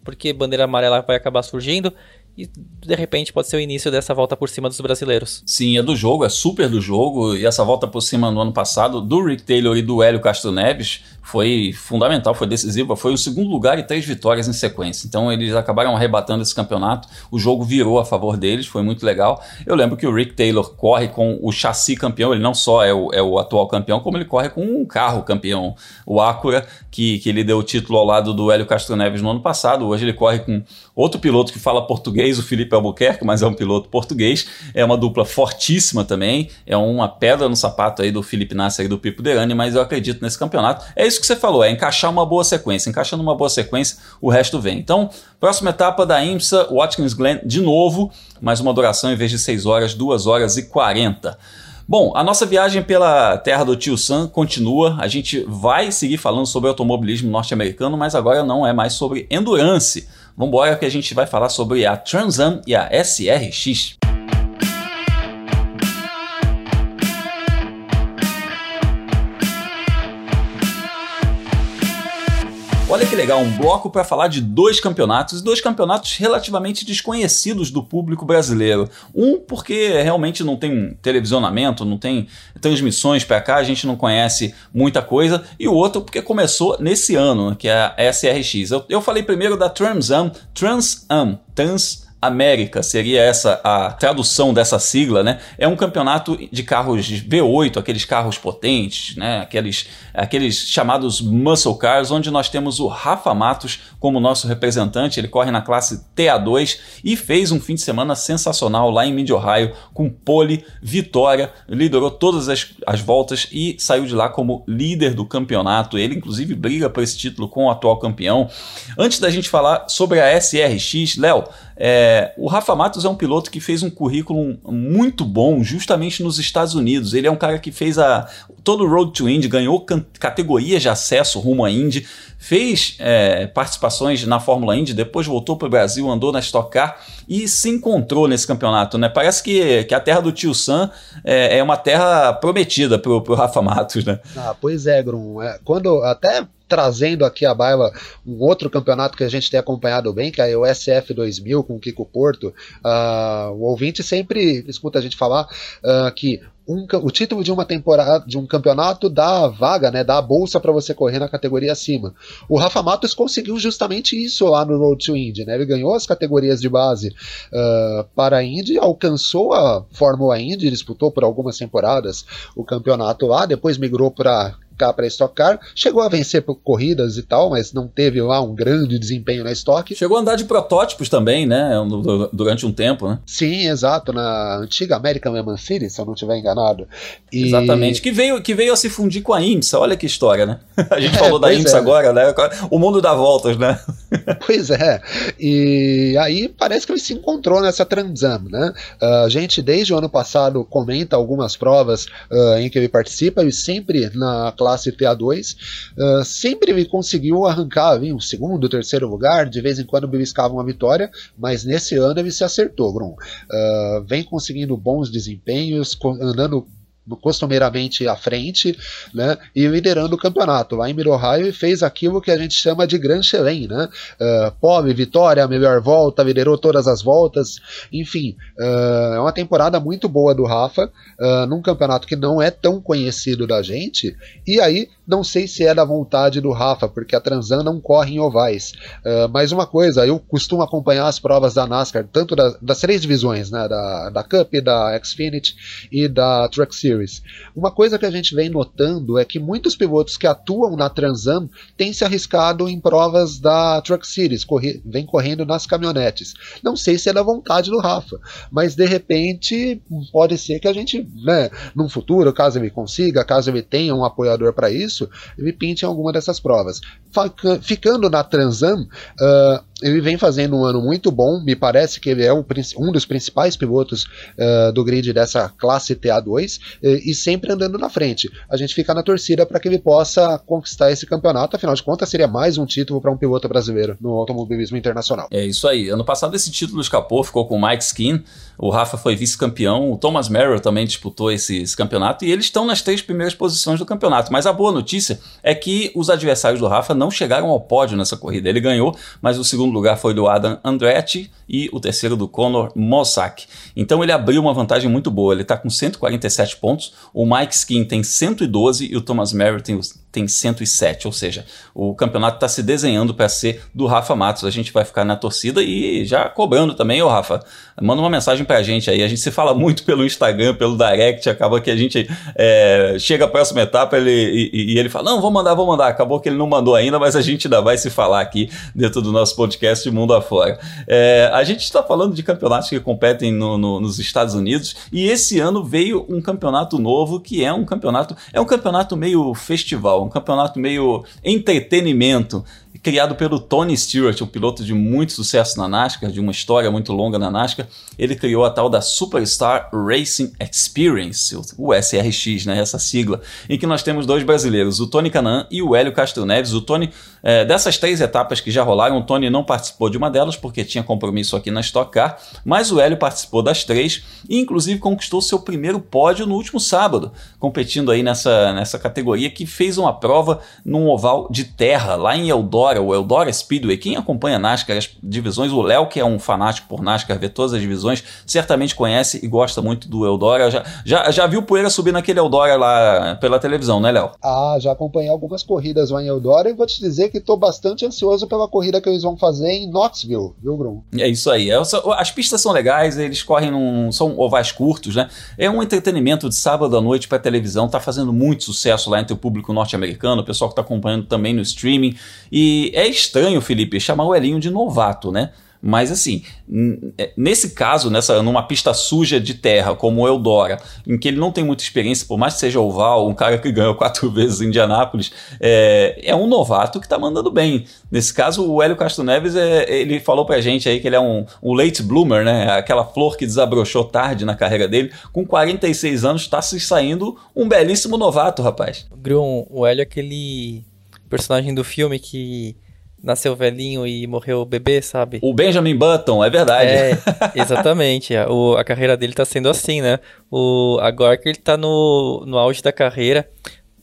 porque bandeira amarela vai acabar surgindo e de repente pode ser o início dessa volta por cima dos brasileiros. Sim, é do jogo, é super do jogo. E essa volta por cima no ano passado do Rick Taylor e do Hélio Castro Neves foi fundamental, foi decisiva. Foi o segundo lugar e três vitórias em sequência. Então eles acabaram arrebatando esse campeonato. O jogo virou a favor deles, foi muito legal. Eu lembro que o Rick Taylor corre com o chassi campeão, ele não só é o, é o atual campeão, como ele corre com um carro campeão, o Acura, que, que ele deu o título ao lado do Hélio Castro Neves no ano passado. Hoje ele corre com outro piloto que fala português o Felipe Albuquerque, mas é um piloto português. É uma dupla fortíssima também. É uma pedra no sapato aí do Felipe Nasser e do Pipo Derani, mas eu acredito nesse campeonato. É isso que você falou, é encaixar uma boa sequência. Encaixando uma boa sequência, o resto vem. Então, próxima etapa da IMSA, Watkins Glen de novo, mais uma duração em vez de 6 horas, 2 horas e 40. Bom, a nossa viagem pela terra do tio Sam continua. A gente vai seguir falando sobre automobilismo norte-americano, mas agora não é mais sobre endurance. Vamos embora que a gente vai falar sobre a Transam e a SRX. Olha que legal, um bloco para falar de dois campeonatos, dois campeonatos relativamente desconhecidos do público brasileiro. Um porque realmente não tem televisionamento, não tem transmissões para cá, a gente não conhece muita coisa, e o outro porque começou nesse ano, que é a SRX. Eu, eu falei primeiro da Transam, Trans América, seria essa a tradução dessa sigla, né? É um campeonato de carros V8, aqueles carros potentes, né? Aqueles, aqueles chamados muscle cars, onde nós temos o Rafa Matos como nosso representante. Ele corre na classe TA2 e fez um fim de semana sensacional lá em Mid Ohio com pole, vitória, liderou todas as, as voltas e saiu de lá como líder do campeonato. Ele, inclusive, briga por esse título com o atual campeão. Antes da gente falar sobre a SRX, Léo, é, o Rafa Matos é um piloto que fez um currículo muito bom justamente nos Estados Unidos. Ele é um cara que fez a, todo o Road to Indy, ganhou categorias de acesso rumo à Indy, fez é, participações na Fórmula Indy, depois voltou para o Brasil, andou na Stock Car e se encontrou nesse campeonato. Né? Parece que, que a terra do tio Sam é, é uma terra prometida para o Rafa Matos. Né? Ah, pois é, Grum. É, quando até trazendo aqui a baila um outro campeonato que a gente tem acompanhado bem, que é o SF 2000 com o Kiko Porto. Uh, o ouvinte sempre escuta a gente falar uh, que um, o título de uma temporada, de um campeonato dá vaga, né, dá a bolsa para você correr na categoria acima. O Rafa Matos conseguiu justamente isso lá no Road to Indy, né? Ele ganhou as categorias de base uh, para a Indy, alcançou a Fórmula Indy, disputou por algumas temporadas o campeonato lá, depois migrou para para Stock Car. Chegou a vencer por corridas e tal, mas não teve lá um grande desempenho na Stock. Chegou a andar de protótipos também, né? Durante um tempo, né? Sim, exato. Na antiga American Le Mans City, se eu não estiver enganado. E... Exatamente. Que veio, que veio a se fundir com a IMSA. Olha que história, né? [LAUGHS] A gente é, falou da IMSA é. agora, né? O mundo dá voltas, né? [LAUGHS] pois é. E aí parece que ele se encontrou nessa Transam, né? Uh, a gente, desde o ano passado, comenta algumas provas uh, em que ele participa e sempre na classe TA2, uh, sempre conseguiu arrancar um segundo, terceiro lugar, de vez em quando beliscava uma vitória, mas nesse ano ele se acertou, Grum. Uh, vem conseguindo bons desempenhos, andando costumeiramente à frente, né, e liderando o campeonato. Lá em Mid-Ohio fez aquilo que a gente chama de Grand Chelem, né, uh, pobre, vitória, melhor volta, liderou todas as voltas, enfim, uh, é uma temporada muito boa do Rafa, uh, num campeonato que não é tão conhecido da gente, e aí não sei se é da vontade do Rafa, porque a Transan não corre em ovais. Uh, mas uma coisa, eu costumo acompanhar as provas da NASCAR, tanto da, das três divisões, né, da, da Cup, da Xfinity e da Truck Series. Uma coisa que a gente vem notando é que muitos pilotos que atuam na Transan têm se arriscado em provas da Truck Series, corri vem correndo nas caminhonetes. Não sei se é da vontade do Rafa, mas de repente pode ser que a gente, né, num futuro, caso ele consiga, caso ele tenha um apoiador para isso, isso, ele pinte em alguma dessas provas. Ficando na Transam, uh, ele vem fazendo um ano muito bom, me parece que ele é um, um dos principais pilotos uh, do grid dessa classe TA2 uh, e sempre andando na frente. A gente fica na torcida para que ele possa conquistar esse campeonato, afinal de contas seria mais um título para um piloto brasileiro no automobilismo internacional. É isso aí. Ano passado esse título escapou, ficou com o Mike Skin, o Rafa foi vice-campeão, o Thomas Merrill também disputou esse, esse campeonato e eles estão nas três primeiras posições do campeonato. Mas a boa notícia é que os adversários do Rafa não chegaram ao pódio nessa corrida. Ele ganhou, mas o segundo lugar foi do Adam Andretti e o terceiro do Conor Mossack. Então ele abriu uma vantagem muito boa. Ele está com 147 pontos, o Mike Skin tem 112 e o Thomas Merritt tem, tem 107. Ou seja, o campeonato está se desenhando para ser do Rafa Matos. A gente vai ficar na torcida e já cobrando também, ô Rafa. Manda uma mensagem para a gente aí. A gente se fala muito pelo Instagram, pelo Direct. Acaba que a gente é, chega a próxima etapa ele, e, e, ele fala: Não, vou mandar, vou mandar. Acabou que ele não mandou ainda, mas a gente ainda vai se falar aqui dentro do nosso podcast Mundo Afora. É, a gente está falando de campeonatos que competem no, no, nos Estados Unidos e esse ano veio um campeonato novo que é um campeonato é um campeonato meio festival, um campeonato meio entretenimento criado pelo Tony Stewart, um piloto de muito sucesso na NASCAR, de uma história muito longa na NASCAR. Ele criou a tal da Superstar Racing Experience, o SRX, né, essa sigla, em que nós temos dois brasileiros, o Tony Canan e o Hélio Castro Neves. O Tony, é, dessas três etapas que já rolaram, o Tony não participou de uma delas porque tinha compromisso aqui na Stock Car, mas o Hélio participou das três e inclusive conquistou seu primeiro pódio no último sábado, competindo aí nessa, nessa categoria que fez uma prova num oval de terra lá em Eldora o Eldora Speedway. Quem acompanha NASCAR, as divisões, o Léo, que é um fanático por NASCAR, vê todas as divisões, certamente conhece e gosta muito do Eldora. Já, já, já viu poeira subir naquele Eldora lá pela televisão, né, Léo? Ah, já acompanhei algumas corridas lá em Eldora e vou te dizer que estou bastante ansioso pela corrida que eles vão fazer em Knoxville, viu, Grum? É isso aí. É, as pistas são legais, eles correm num. são ovais curtos, né? É um entretenimento de sábado à noite para televisão, tá fazendo muito sucesso lá entre o público norte-americano, o pessoal que está acompanhando também no streaming. E é estranho, Felipe, chamar o Elinho de novato, né? Mas assim, é, nesse caso, nessa, numa pista suja de terra, como o Eldora, em que ele não tem muita experiência, por mais que seja oval, um cara que ganhou quatro [LAUGHS] vezes em Indianápolis, é, é um novato que está mandando bem. Nesse caso, o Hélio Castro Neves, é, ele falou pra gente aí que ele é um, um late bloomer, né? Aquela flor que desabrochou tarde na carreira dele. Com 46 anos, está se saindo um belíssimo novato, rapaz. Grum, o Hélio é aquele personagem do filme que nasceu velhinho e morreu bebê, sabe? O Benjamin Button, é verdade. É, [LAUGHS] exatamente. a, o, a carreira dele tá sendo assim, né? O, agora que ele tá no, no auge da carreira,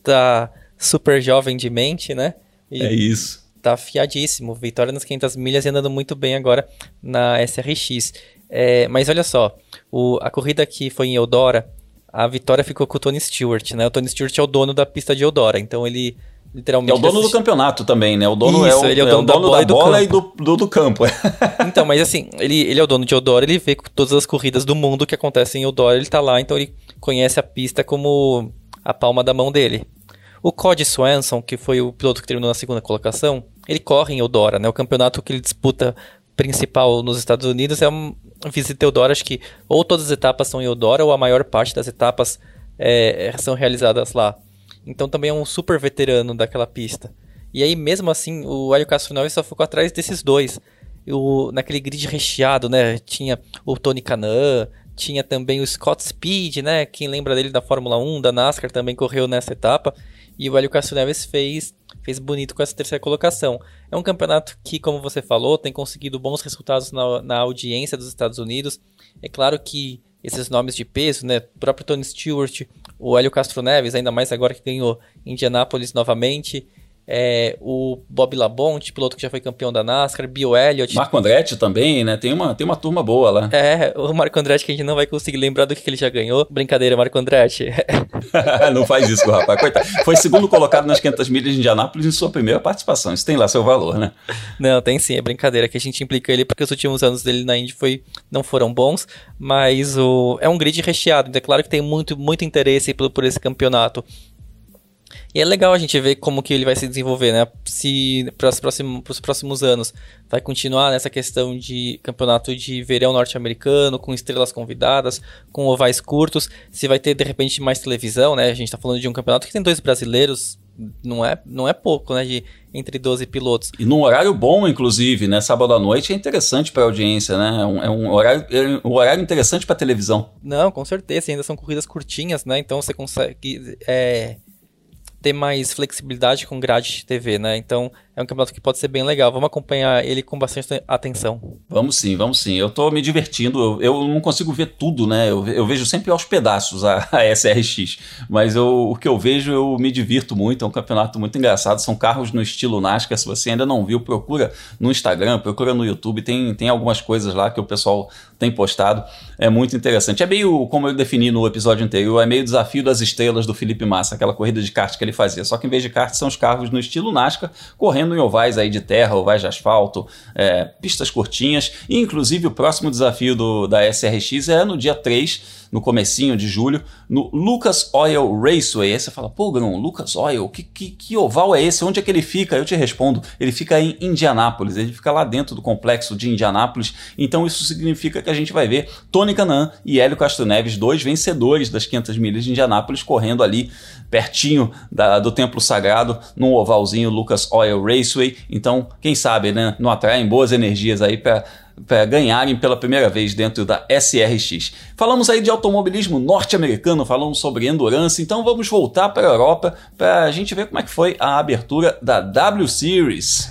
tá super jovem de mente, né? E É isso. tá afiadíssimo. Vitória nas 500 milhas e andando muito bem agora na SRX. É, mas olha só, o- a corrida que foi em Eudora, a vitória ficou com o Tony Stewart, né? O Tony Stewart é o dono da pista de Eudora, então ele literalmente... É o dono do assiste- campeonato também, né? O dono é, Isso, o, ele é o é dono da bola e do bola e do, do, do campo. [LAUGHS] Então, mas assim, ele, ele é o dono de Eudora, ele vê todas as corridas do mundo que acontecem em Eudora, ele tá lá, então ele conhece a pista como a palma da mão dele. O Cody Swanson, que foi o piloto que terminou na segunda colocação, ele corre em Eudora, né? O campeonato que ele disputa principal nos Estados Unidos é um visita Eudora, acho que ou todas as etapas são em Eudora ou a maior parte das etapas é, são realizadas lá. Então também é um super veterano daquela pista. E aí mesmo assim o Hélio Neves só ficou atrás desses dois. O, naquele grid recheado, né? Tinha o Tony Canan, tinha também o Scott Speed, né? Quem lembra dele da Fórmula 1, da NASCAR também correu nessa etapa. E o Hélio Castro Neves fez, fez bonito com essa terceira colocação. É um campeonato que, como você falou, tem conseguido bons resultados na, na audiência dos Estados Unidos. É claro que esses nomes de peso, né? O próprio Tony Stewart, o Hélio Castro Neves, ainda mais agora que ganhou Indianápolis novamente. É, o Bob Labonte, piloto que já foi campeão da NASCAR, Bill Elliott. Marco Andretti também, né? Tem uma, tem uma turma boa lá. É, o Marco Andretti que a gente não vai conseguir lembrar do que ele já ganhou. Brincadeira, Marco Andretti. [LAUGHS] Não faz isso rapaz. Coitado. Foi segundo colocado nas 500 milhas de Indianápolis em sua primeira participação. Isso tem lá seu valor, né? Não, tem sim, é brincadeira que a gente implica ele porque os últimos anos dele na Indy foi, não foram bons, mas o, é um grid recheado, então é claro que tem muito, muito interesse por, por esse campeonato. E é legal a gente ver como que ele vai se desenvolver, né? Se para os próximos, próximos anos vai continuar nessa questão de campeonato de verão norte-americano, com estrelas convidadas, com ovais curtos, se vai ter de repente mais televisão, né? A gente tá falando de um campeonato que tem dois brasileiros, não é, não é pouco, né? De entre 12 pilotos. E num horário bom, inclusive, né? Sábado à noite é interessante para a audiência, né? É um, é um horário, é um horário interessante para televisão. Não, com certeza, ainda são corridas curtinhas, né? Então você consegue é, ter mais flexibilidade com grade de TV, né? Então é um campeonato que pode ser bem legal. Vamos acompanhar ele com bastante atenção. Vamos sim, vamos sim. Eu tô me divertindo. Eu, eu não consigo ver tudo, né? Eu, eu vejo sempre aos pedaços a, [LAUGHS] a SRX. Mas eu, o que eu vejo, eu me divirto muito. É um campeonato muito engraçado. São carros no estilo NASCAR. Se você ainda não viu, procura no Instagram, procura no YouTube. Tem, tem algumas coisas lá que o pessoal tem postado. É muito interessante. É meio, como eu defini no episódio anterior, é meio desafio das estrelas do Felipe Massa, aquela corrida de kart que ele fazia. Só que em vez de kart, são os carros no estilo NASCAR, correndo em ovais aí de terra, ovais de asfalto, é, pistas curtinhas. E, inclusive, o próximo desafio do, da SRX é no dia 3, no comecinho de julho, no Lucas Oil Raceway. Aí você fala, pô, Grão, Lucas Oil, que, que, que oval é esse? Onde é que ele fica? Eu te respondo, ele fica em Indianápolis, ele fica lá dentro do complexo de Indianápolis. Então isso significa que a gente vai ver Tony Canan e Hélio Castro Neves, dois vencedores das 500 milhas de Indianápolis, correndo ali pertinho da, do templo sagrado, num ovalzinho Lucas Oil Raceway. Então, quem sabe, né, não atraem boas energias aí para para ganharem pela primeira vez dentro da SRX. Falamos aí de automobilismo norte-americano, falamos sobre endurance, então vamos voltar para a Europa para a gente ver como é que foi a abertura da W Series.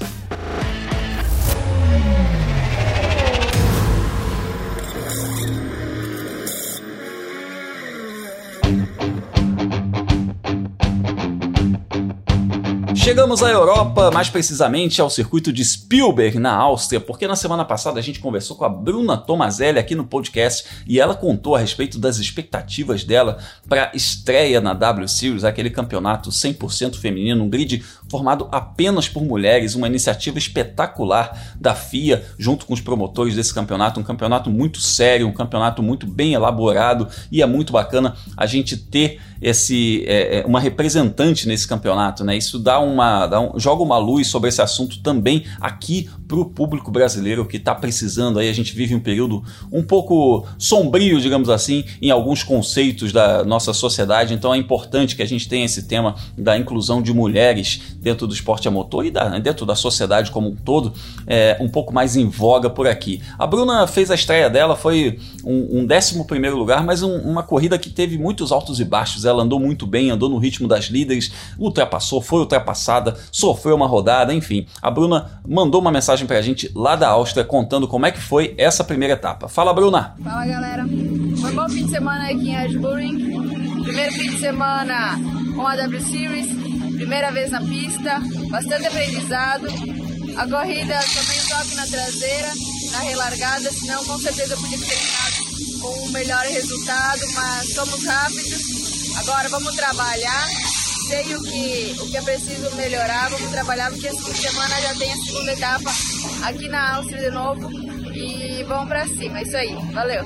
Chegamos à Europa, mais precisamente ao circuito de Spielberg, na Áustria, porque na semana passada a gente conversou com a Bruna Tomazelli aqui no podcast e ela contou a respeito das expectativas dela para estreia na W Series, aquele campeonato 100% feminino, um grid formado apenas por mulheres, uma iniciativa espetacular da FIA, junto com os promotores desse campeonato, um campeonato muito sério, um campeonato muito bem elaborado e é muito bacana a gente ter esse é, uma representante nesse campeonato, né? Isso dá uma dá um, joga uma luz sobre esse assunto também aqui para o público brasileiro que está precisando. Aí a gente vive um período um pouco sombrio, digamos assim, em alguns conceitos da nossa sociedade. Então é importante que a gente tenha esse tema da inclusão de mulheres dentro do esporte a motor e da, dentro da sociedade como um todo, é, um pouco mais em voga por aqui. A Bruna fez a estreia dela, foi um, um 11 primeiro lugar, mas um, uma corrida que teve muitos altos e baixos. Ela andou muito bem, andou no ritmo das líderes, ultrapassou, foi ultrapassada, sofreu uma rodada, enfim. A Bruna mandou uma mensagem pra gente lá da Áustria contando como é que foi essa primeira etapa. Fala, Bruna! Fala galera, foi um bom fim de semana aqui em Ashburn. Primeiro fim de semana com a W Series. primeira vez na pista, bastante aprendizado. A corrida também toque na traseira, na relargada, senão com certeza eu podia ter terminado com um melhor resultado, mas somos rápidos. Agora vamos trabalhar. Sei o que, o que é preciso melhorar, vamos trabalhar, porque essa semana já tem a segunda etapa aqui na Áustria de novo. E vamos pra cima, é isso aí. Valeu!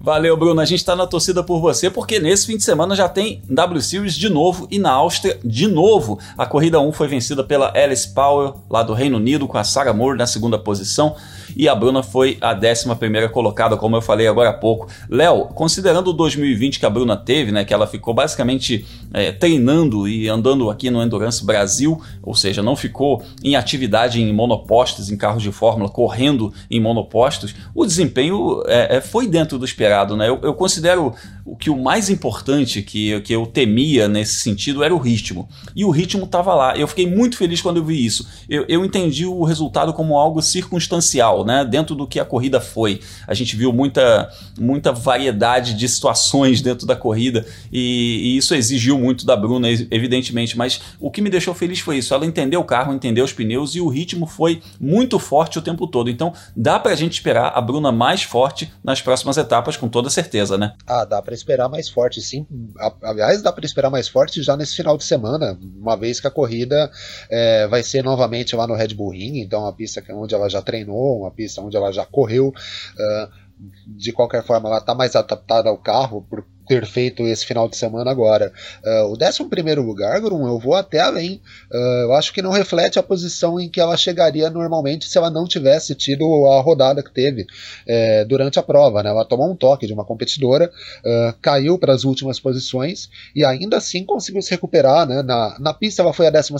Valeu, Bruno. A gente está na torcida por você porque nesse fim de semana já tem W Series de novo e na Áustria de novo. A corrida 1 foi vencida pela Alice Powell, lá do Reino Unido, com a Sarah Moore na segunda posição e a Bruna foi a 11 primeira colocada, como eu falei agora há pouco. Léo, considerando o 2020 que a Bruna teve, né, que ela ficou basicamente é, treinando e andando aqui no Endurance Brasil, ou seja, não ficou em atividade em monopostos, em carros de fórmula, correndo em monopostos, o desempenho é, é, foi dentro do esperado. Né? Eu, eu considero o que o mais importante que, que eu temia nesse sentido era o ritmo. E o ritmo estava lá. Eu fiquei muito feliz quando eu vi isso. Eu, eu entendi o resultado como algo circunstancial, né? Dentro do que a corrida foi. A gente viu muita, muita variedade de situações dentro da corrida e, e isso exigiu muito da Bruna, evidentemente. Mas o que me deixou feliz foi isso. Ela entendeu o carro, entendeu os pneus e o ritmo foi muito forte o tempo todo. Então dá pra gente esperar a Bruna mais forte nas próximas etapas, com toda certeza, né? Ah, dá pra esperar mais forte, sim. Aliás, dá para esperar mais forte já nesse final de semana, uma vez que a corrida é, vai ser novamente lá no Red Bull Ring, então uma pista onde ela já treinou, uma pista onde ela já correu. Uh, de qualquer forma, ela está mais adaptada ao carro por ter feito esse final de semana agora. Uh, o 11 lugar, Grum, eu vou até além. Uh, eu acho que não reflete a posição em que ela chegaria normalmente se ela não tivesse tido a rodada que teve é, durante a prova. Né? Ela tomou um toque de uma competidora, uh, caiu para as últimas posições e ainda assim conseguiu se recuperar. Né? Na, na pista ela foi a 12,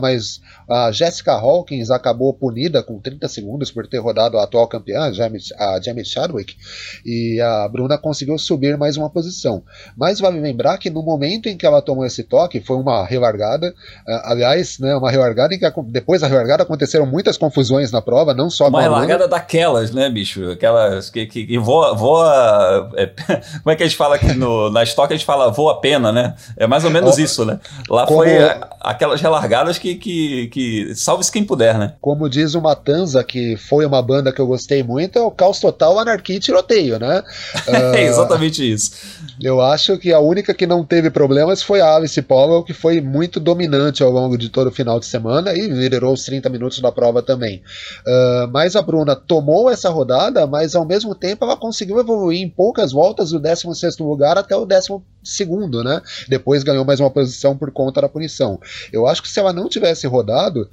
mas a Jessica Hawkins acabou punida com 30 segundos por ter rodado a atual campeã, a Jamie Chadwick, e a Bruna conseguiu subir mais uma posição. Mas vale lembrar que no momento em que ela tomou esse toque, foi uma relargada, uh, aliás, né, uma relargada em que a, depois da relargada aconteceram muitas confusões na prova, não só Uma relargada daquelas, né, bicho? Aquelas que, que, que voa. voa é, [LAUGHS] como é que a gente fala aqui no, na estoque? A gente fala voa pena, né? É mais ou menos isso, né? Lá foi a, aquelas relargadas que, que, que salve-se quem puder, né? Como diz o Matanza, que foi uma banda que eu gostei muito, é o caos total, anarquia e tiroteio, né? [LAUGHS] é exatamente isso. Eu acho que a única que não teve problemas foi a Alice Powell, que foi muito dominante ao longo de todo o final de semana e liderou os 30 minutos da prova também. Uh, mas a Bruna tomou essa rodada, mas ao mesmo tempo ela conseguiu evoluir em poucas voltas do 16 lugar até o 12 segundo, né? Depois ganhou mais uma posição por conta da punição. Eu acho que se ela não tivesse rodado,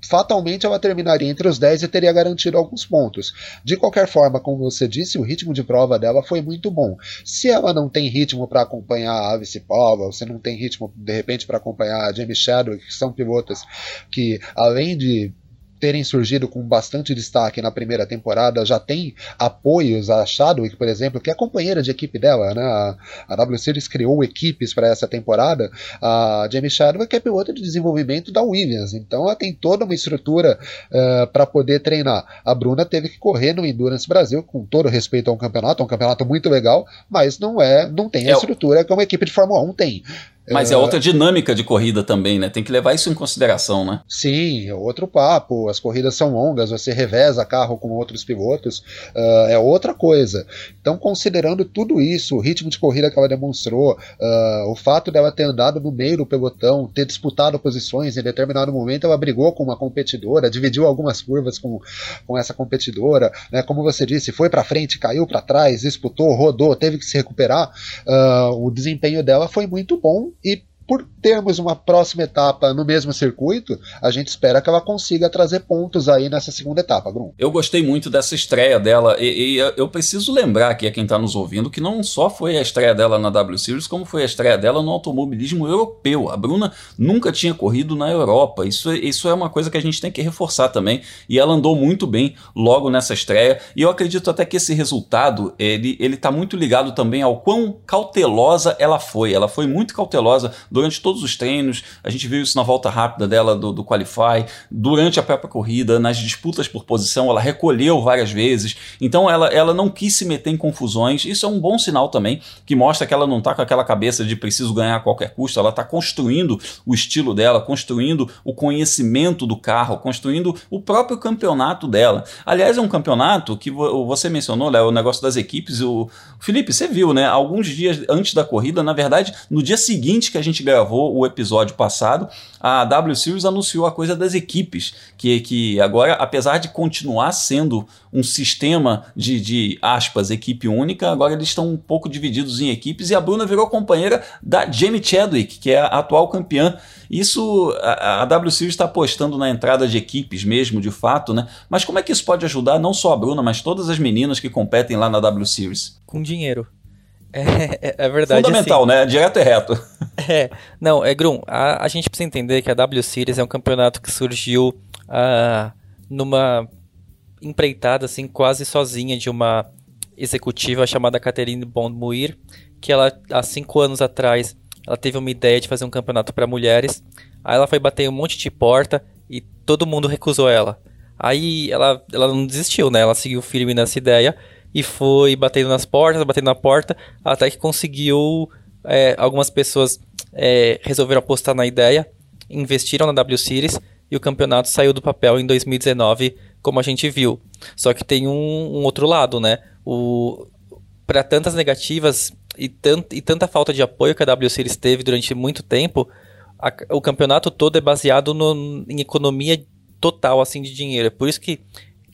fatalmente ela terminaria entre os 10 e teria garantido alguns pontos. De qualquer forma, como você disse, o ritmo de prova dela foi muito bom. Se ela não tem ritmo para acompanhar a Alice Powell, se não tem ritmo de repente para acompanhar a Jamie Shadow, que são pilotos que além de terem surgido com bastante destaque na primeira temporada, já tem apoios a Chadwick, por exemplo, que é companheira de equipe dela, né? A, a W Series criou equipes para essa temporada. A Jamie Chadwick é piloto de desenvolvimento da Williams, então ela tem toda uma estrutura uh, eh, para poder treinar. A Bruna teve que correr no Endurance Brasil, com todo respeito ao campeonato, é um campeonato muito legal, mas não é, não tem a é estrutura que uma equipe de Fórmula 1 tem. Mas é, é outra dinâmica de corrida também, né? Tem que levar isso em consideração, né? Sim, é outro papo. As corridas são longas, você reveza carro com outros pilotos, uh, é outra coisa. Então, considerando tudo isso, o ritmo de corrida que ela demonstrou, uh, o fato dela ter andado no meio do pelotão, ter disputado posições, em determinado momento ela brigou com uma competidora, dividiu algumas curvas com, com essa competidora, né? Como você disse, foi para frente, caiu para trás, disputou, rodou, teve que se recuperar. Uh, o desempenho dela foi muito bom e por termos uma próxima etapa no mesmo circuito, a gente espera que ela consiga trazer pontos aí nessa segunda etapa, Bruno. Eu gostei muito dessa estreia dela e, e eu preciso lembrar aqui a quem está nos ouvindo que não só foi a estreia dela na W Series, como foi a estreia dela no automobilismo europeu. A Bruna nunca tinha corrido na Europa. Isso, isso é uma coisa que a gente tem que reforçar também. E ela andou muito bem logo nessa estreia. E eu acredito até que esse resultado ele ele está muito ligado também ao quão cautelosa ela foi. Ela foi muito cautelosa durante todos os treinos. A gente viu isso na volta rápida dela do, do Qualify, durante a própria corrida, nas disputas por posição, ela recolheu várias vezes. Então ela, ela não quis se meter em confusões. Isso é um bom sinal também, que mostra que ela não está com aquela cabeça de preciso ganhar a qualquer custo. Ela está construindo o estilo dela, construindo o conhecimento do carro, construindo o próprio campeonato dela. Aliás, é um campeonato que você mencionou, Léo, o negócio das equipes. O Felipe, você viu, né? Alguns dias antes da corrida, na verdade, no dia seguinte que a gente gravou o episódio passado, a W Series anunciou a coisa das equipes, que, que agora, apesar de continuar sendo um sistema de, de aspas, equipe única, agora eles estão um pouco divididos em equipes e a Bruna virou companheira da Jamie Chadwick, que é a atual campeã. Isso a, a W Series está apostando na entrada de equipes mesmo, de fato, né? Mas como é que isso pode ajudar não só a Bruna, mas todas as meninas que competem lá na W Series? Com dinheiro. É, é, é, verdade. Fundamental, assim, né? Direto e reto. [LAUGHS] É, não, é Grum, a, a gente precisa entender que a W Series é um campeonato que surgiu uh, numa empreitada assim quase sozinha de uma executiva chamada Catherine Bond Muir, que ela há cinco anos atrás ela teve uma ideia de fazer um campeonato para mulheres. Aí ela foi bater um monte de porta e todo mundo recusou ela. Aí ela, ela não desistiu, né? Ela seguiu firme nessa ideia e foi batendo nas portas, batendo na porta, até que conseguiu. É, algumas pessoas é, resolveram apostar na ideia, investiram na W Series e o campeonato saiu do papel em 2019, como a gente viu. Só que tem um, um outro lado, né? Para tantas negativas e, tant, e tanta falta de apoio que a W Series teve durante muito tempo, a, o campeonato todo é baseado no, em economia total assim de dinheiro. É por isso que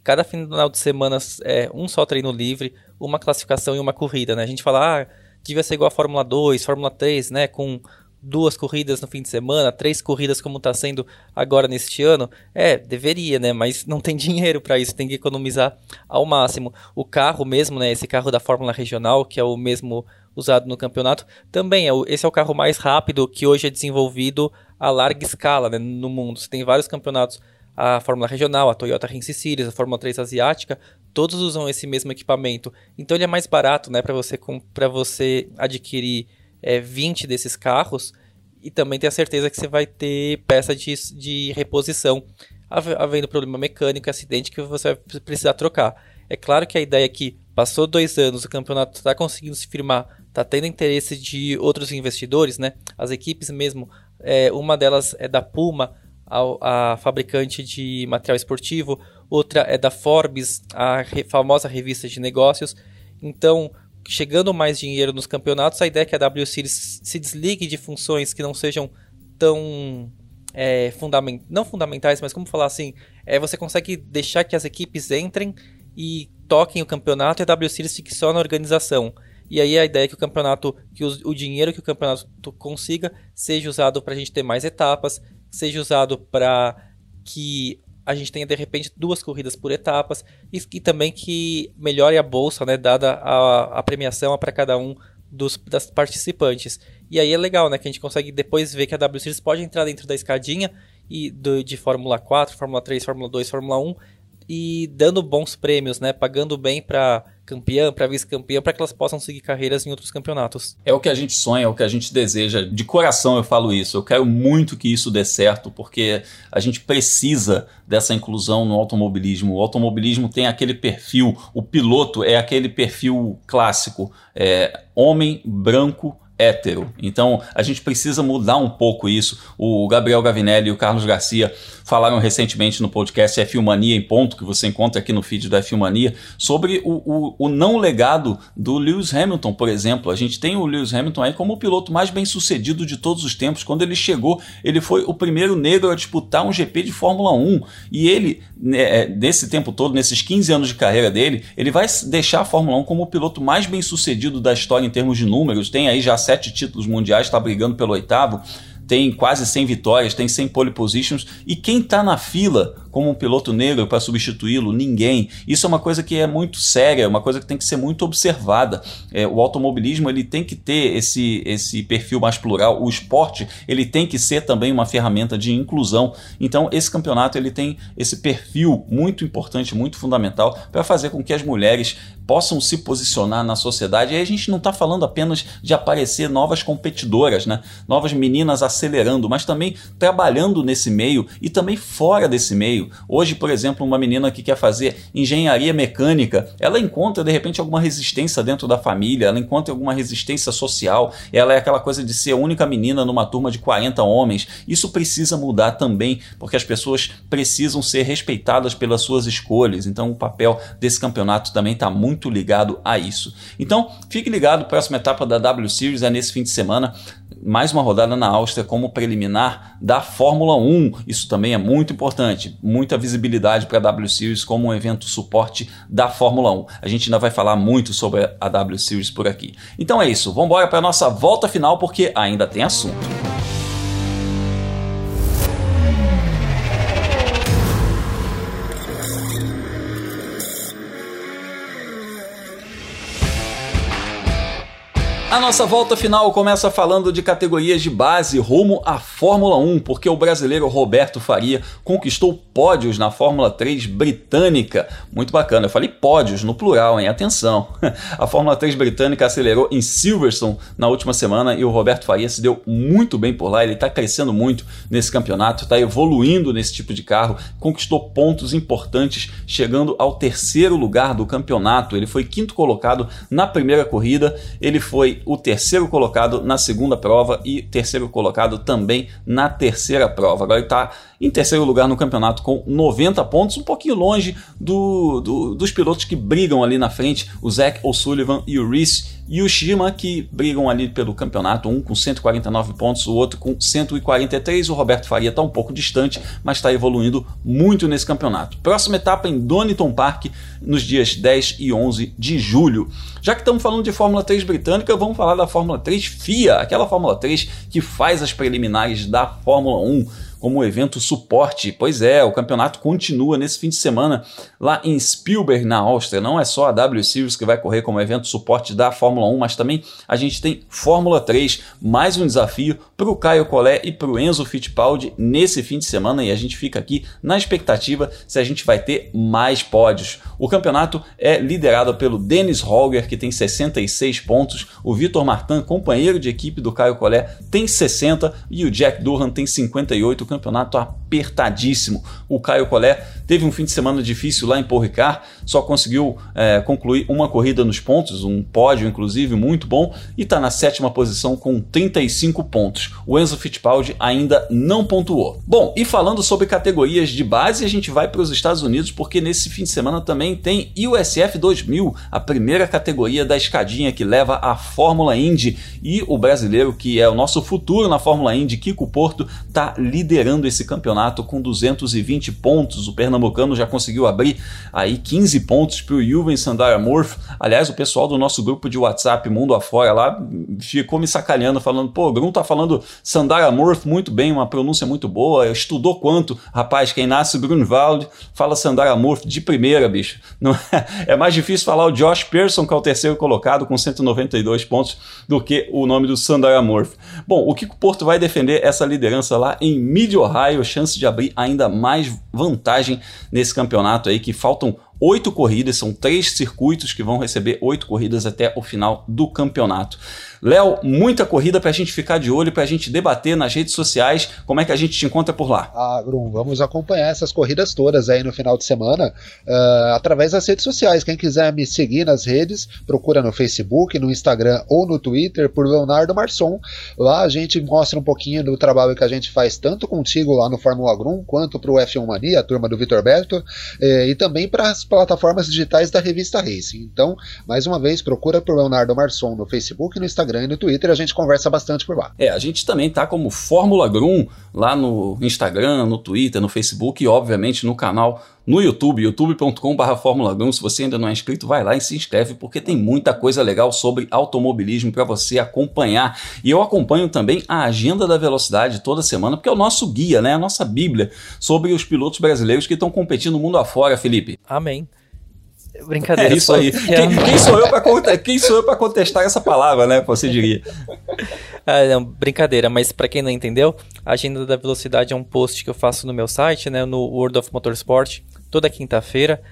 cada final de semana é um só treino livre, uma classificação e uma corrida, né? A gente fala, ah, devia ser igual a Fórmula 2, Fórmula 3, né? Com duas corridas no fim de semana, três corridas como está sendo agora neste ano. É, deveria, né? Mas não tem [LAUGHS] dinheiro para isso, tem que economizar ao máximo. O carro mesmo, né? Esse carro da Fórmula Regional, que é o mesmo usado no campeonato, também é o, esse é o carro mais rápido que hoje é desenvolvido a larga escala né, no mundo. Você tem vários campeonatos a Fórmula Regional, a Toyota Race Series, a Fórmula 3 Asiática, todos usam esse mesmo equipamento. Então ele é mais barato, né, para você você adquirir é, 20 desses carros e também ter a certeza que você vai ter peça de, de reposição, havendo problema mecânico, acidente que você vai precisar trocar. É claro que a ideia é que passou dois anos, o campeonato está conseguindo se firmar, está tendo interesse de outros investidores, né? As equipes mesmo, é, uma delas é da Puma, a, a fabricante de material esportivo, outra é da Forbes, a re, famosa revista de negócios. Então, chegando mais dinheiro nos campeonatos, a ideia é que a W Series se desligue de funções que não sejam tão é, fundament, não fundamentais, mas como falar assim, é, você consegue deixar que as equipes entrem e toquem o campeonato e a W Series fique só na organização. E aí a ideia é que o campeonato, que o, o dinheiro que o campeonato consiga seja usado para a gente ter mais etapas, seja usado para que a gente tenha de repente duas corridas por etapas e, e também que melhore a bolsa, né, dada a, a premiação para cada um dos das participantes. E aí é legal, né, que a gente consegue depois ver que a W Series pode entrar dentro da escadinha e do, de Fórmula 4, Fórmula 3, Fórmula 2, Fórmula 1 e dando bons prêmios, né, pagando bem para campeã, para vice-campeã, para que elas possam seguir carreiras em outros campeonatos. É o que a gente sonha, é o que a gente deseja. De coração eu falo isso. Eu quero muito que isso dê certo, porque a gente precisa dessa inclusão no automobilismo. O automobilismo tem aquele perfil, o piloto é aquele perfil clássico, é, homem branco hétero. Então a gente precisa mudar um pouco isso. O Gabriel Gavinelli e o Carlos Garcia falaram recentemente no podcast F Mania em Ponto, que você encontra aqui no feed da F Mania, sobre o, o, o, não legado do Lewis Hamilton, por exemplo. A gente tem o Lewis Hamilton aí como o piloto mais bem sucedido de todos os tempos. Quando ele chegou, ele foi o primeiro negro a disputar um GP de Fórmula 1. E ele, né, é, nesse tempo todo, nesses 15 anos de carreira dele, ele vai deixar a Fórmula 1 como o piloto mais bem sucedido da história em termos de números. Tem aí já sete títulos mundiais, está brigando pelo oitavo tem quase 100 vitórias, tem 100 pole positions, e quem está na fila como um piloto negro para substituí-lo? Ninguém. Isso é uma coisa que é muito séria, uma coisa que tem que ser muito observada. É, o automobilismo ele tem que ter esse, esse perfil mais plural. O esporte ele tem que ser também uma ferramenta de inclusão. Então esse campeonato ele tem esse perfil muito importante, muito fundamental para fazer com que as mulheres possam se posicionar na sociedade. E a gente não está falando apenas de aparecer novas competidoras, né? novas meninas acelerando, mas também trabalhando nesse meio e também fora desse meio. Hoje, por exemplo, uma menina que quer fazer engenharia mecânica, ela encontra de repente alguma resistência dentro da família, ela encontra alguma resistência social, ela é aquela coisa de ser a única menina numa turma de 40 homens. Isso precisa mudar também, porque as pessoas precisam ser respeitadas pelas suas escolhas. Então, o papel desse campeonato também está muito ligado a isso. Então, fique ligado, próxima etapa da W Series é nesse fim de semana. Mais uma rodada na Áustria como preliminar da Fórmula 1. Isso também é muito importante. Muita visibilidade para a W Series como um evento suporte da Fórmula 1. A gente ainda vai falar muito sobre a W Series por aqui. Então é isso. Vamos embora para a nossa volta final porque ainda tem assunto. A nossa volta final começa falando de categorias de base rumo à Fórmula 1, porque o brasileiro Roberto Faria conquistou pódios na Fórmula 3 britânica. Muito bacana, eu falei pódios no plural, hein? Atenção! [LAUGHS] A Fórmula 3 britânica acelerou em Silverstone na última semana e o Roberto Faria se deu muito bem por lá. Ele está crescendo muito nesse campeonato, está evoluindo nesse tipo de carro, conquistou pontos importantes, chegando ao terceiro lugar do campeonato. Ele foi quinto colocado na primeira corrida, ele foi o terceiro colocado na segunda prova e terceiro colocado também na terceira prova. Agora ele está em terceiro lugar no campeonato com 90 pontos, um pouquinho longe do, do, dos pilotos que brigam ali na frente, o Zach O'Sullivan e o Reese Yushima, que brigam ali pelo campeonato, um com 149 pontos, o outro com 143. O Roberto Faria está um pouco distante, mas está evoluindo muito nesse campeonato. Próxima etapa em Donington Park, nos dias 10 e 11 de julho. Já que estamos falando de Fórmula 3 britânica, vamos falar da Fórmula 3 FIA, aquela Fórmula 3 que faz as preliminares da Fórmula 1 como evento suporte. Pois é, o campeonato continua nesse fim de semana lá em Spielberg, na Áustria. Não é só a W Series que vai correr como evento suporte da Fórmula 1, mas também a gente tem Fórmula 3, mais um desafio para o Caio Collet e para o Enzo Fittipaldi nesse fim de semana e a gente fica aqui na expectativa se a gente vai ter mais pódios. O campeonato é liderado pelo Dennis Holger, que tem 66 pontos, o Vitor Martin, companheiro de equipe do Caio Collet, tem 60 e o Jack Durham tem 58 campeonato apertadíssimo. O Caio Collet teve um fim de semana difícil lá em Paul Ricard, só conseguiu é, concluir uma corrida nos pontos, um pódio inclusive muito bom, e está na sétima posição com 35 pontos. O Enzo Fittipaldi ainda não pontuou. Bom, e falando sobre categorias de base, a gente vai para os Estados Unidos porque nesse fim de semana também tem USF 2000, a primeira categoria da escadinha que leva à Fórmula Indy e o brasileiro que é o nosso futuro na Fórmula Indy, Kiko Porto, está liderando liderando esse campeonato com 220 pontos. O pernambucano já conseguiu abrir aí 15 pontos para o Juven Morf. Aliás, o pessoal do nosso grupo de WhatsApp Mundo Afora lá ficou me sacaneando, falando: pô, o Grum tá falando Morf muito bem, uma pronúncia muito boa. Estudou quanto? Rapaz, quem nasce Grunwald fala Morf de primeira, bicho. [LAUGHS] Não é, é mais difícil falar o Josh Pearson, que é o terceiro colocado com 192 pontos, do que o nome do Morf. Bom, o Kiko Porto vai defender essa liderança lá em Mid Ohio, chance de abrir ainda mais vantagem nesse campeonato aí, que faltam oito corridas, são três circuitos que vão receber oito corridas até o final do campeonato. Léo, muita corrida para a gente ficar de olho, para a gente debater nas redes sociais. Como é que a gente te encontra por lá? Ah, Grum, vamos acompanhar essas corridas todas aí no final de semana uh, através das redes sociais. Quem quiser me seguir nas redes, procura no Facebook, no Instagram ou no Twitter por Leonardo Marçom. Lá a gente mostra um pouquinho do trabalho que a gente faz tanto contigo lá no Fórmula Grum quanto para o F1 Mania, a turma do Vitor Beto, eh, e também para as plataformas digitais da revista Racing. Então, mais uma vez, procura por Leonardo Marçom no Facebook, no Instagram Instagram e no Twitter, a gente conversa bastante por lá. É, a gente também tá como Fórmula Grum lá no Instagram, no Twitter, no Facebook e obviamente no canal no YouTube, youtube.com.br Fórmula 1. Se você ainda não é inscrito, vai lá e se inscreve, porque tem muita coisa legal sobre automobilismo para você acompanhar. E eu acompanho também a Agenda da Velocidade toda semana, porque é o nosso guia, né? a nossa bíblia sobre os pilotos brasileiros que estão competindo no mundo afora, Felipe. Amém. Brincadeira. É isso aí. Quem, quem, sou eu para quem sou eu para contestar essa palavra, né? Você diria. [LAUGHS] ah, não, brincadeira, mas para quem não entendeu, a agenda da velocidade é um post que eu faço no meu site, né? No World of Motorsport, toda quinta-feira.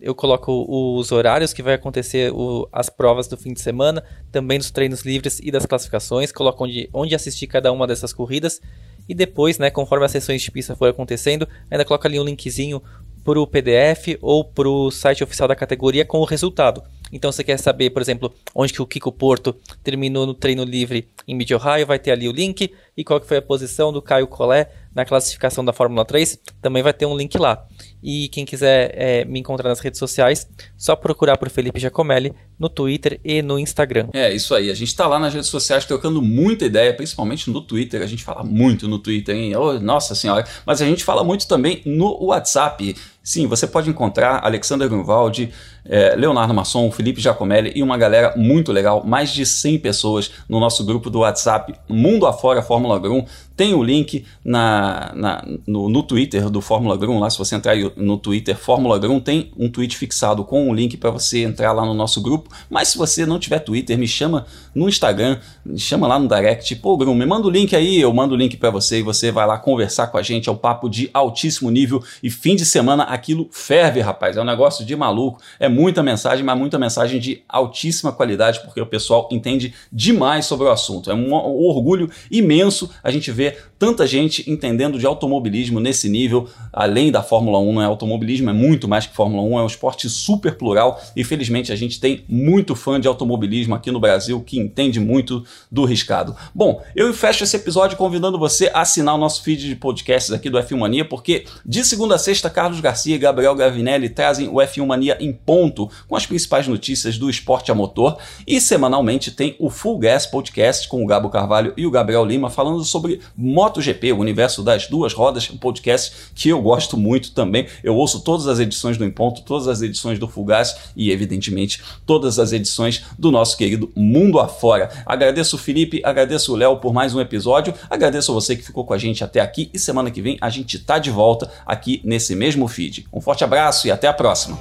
Eu coloco os horários que vai acontecer o, as provas do fim de semana, também dos treinos livres e das classificações. Coloco onde, onde assistir cada uma dessas corridas. E depois, né, conforme as sessões de pista for acontecendo, ainda coloca ali um linkzinho para o PDF ou para o site oficial da categoria com o resultado. Então você quer saber, por exemplo, onde que o Kiko Porto terminou no treino livre em Mid Ohio, vai ter ali o link e qual que foi a posição do Caio Collet na classificação da Fórmula 3, também vai ter um link lá. E quem quiser é, me encontrar nas redes sociais, só procurar por Felipe Giacomelli no Twitter e no Instagram. É, isso aí. A gente está lá nas redes sociais trocando muita ideia, principalmente no Twitter. A gente fala muito no Twitter, hein? Oh, nossa senhora. Mas a gente fala muito também no WhatsApp. Sim, você pode encontrar Alexander Grunwald, é, Leonardo Masson, Felipe Giacomelli e uma galera muito legal, mais de 100 pessoas no nosso grupo do WhatsApp Mundo Afora Fórmula 1. Tem o link na, na no, no, Twitter do Fórmula Grum, lá se você entrar no Twitter Fórmula Grum, tem um tweet fixado com um link para você entrar lá no nosso grupo. Mas se você não tiver Twitter, me chama no Instagram, me chama lá no direct, pô Grum, me manda o link aí, eu mando o link para você e você vai lá conversar com a gente, é um papo de altíssimo nível e fim de semana aquilo ferve, rapaz, é um negócio de maluco, é muita mensagem, mas muita mensagem de altíssima qualidade, porque o pessoal entende demais sobre o assunto, é um, um orgulho imenso a gente ver tanta gente entendendo de automobilismo nesse nível, além da Fórmula 1, não é? Automobilismo, é muito mais que Fórmula 1, é um esporte super plural e felizmente a gente tem muito fã de automobilismo aqui no Brasil que entende muito do riscado. Bom, eu fecho esse episódio convidando você a assinar o nosso feed de podcasts aqui do F1 Mania, porque de segunda a sexta, Carlos Garcia e Gabriel Gavinelli trazem o F1 Mania em ponto com as principais notícias do esporte a motor e semanalmente tem o Full Gas Podcast com o Gabo Carvalho e o Gabriel Lima falando sobre MotoGP, o universo das duas rodas, um podcast que eu gosto muito também. Eu ouço todas as edições do Em Ponto, todas as edições do Fugaz e, evidentemente, todas as edições do nosso querido Mundo Afora. Agradeço o Felipe, agradeço o Léo por mais um episódio, agradeço a você que ficou com a gente até aqui e semana que vem a gente tá de volta aqui nesse mesmo feed. Um forte abraço e até a próxima.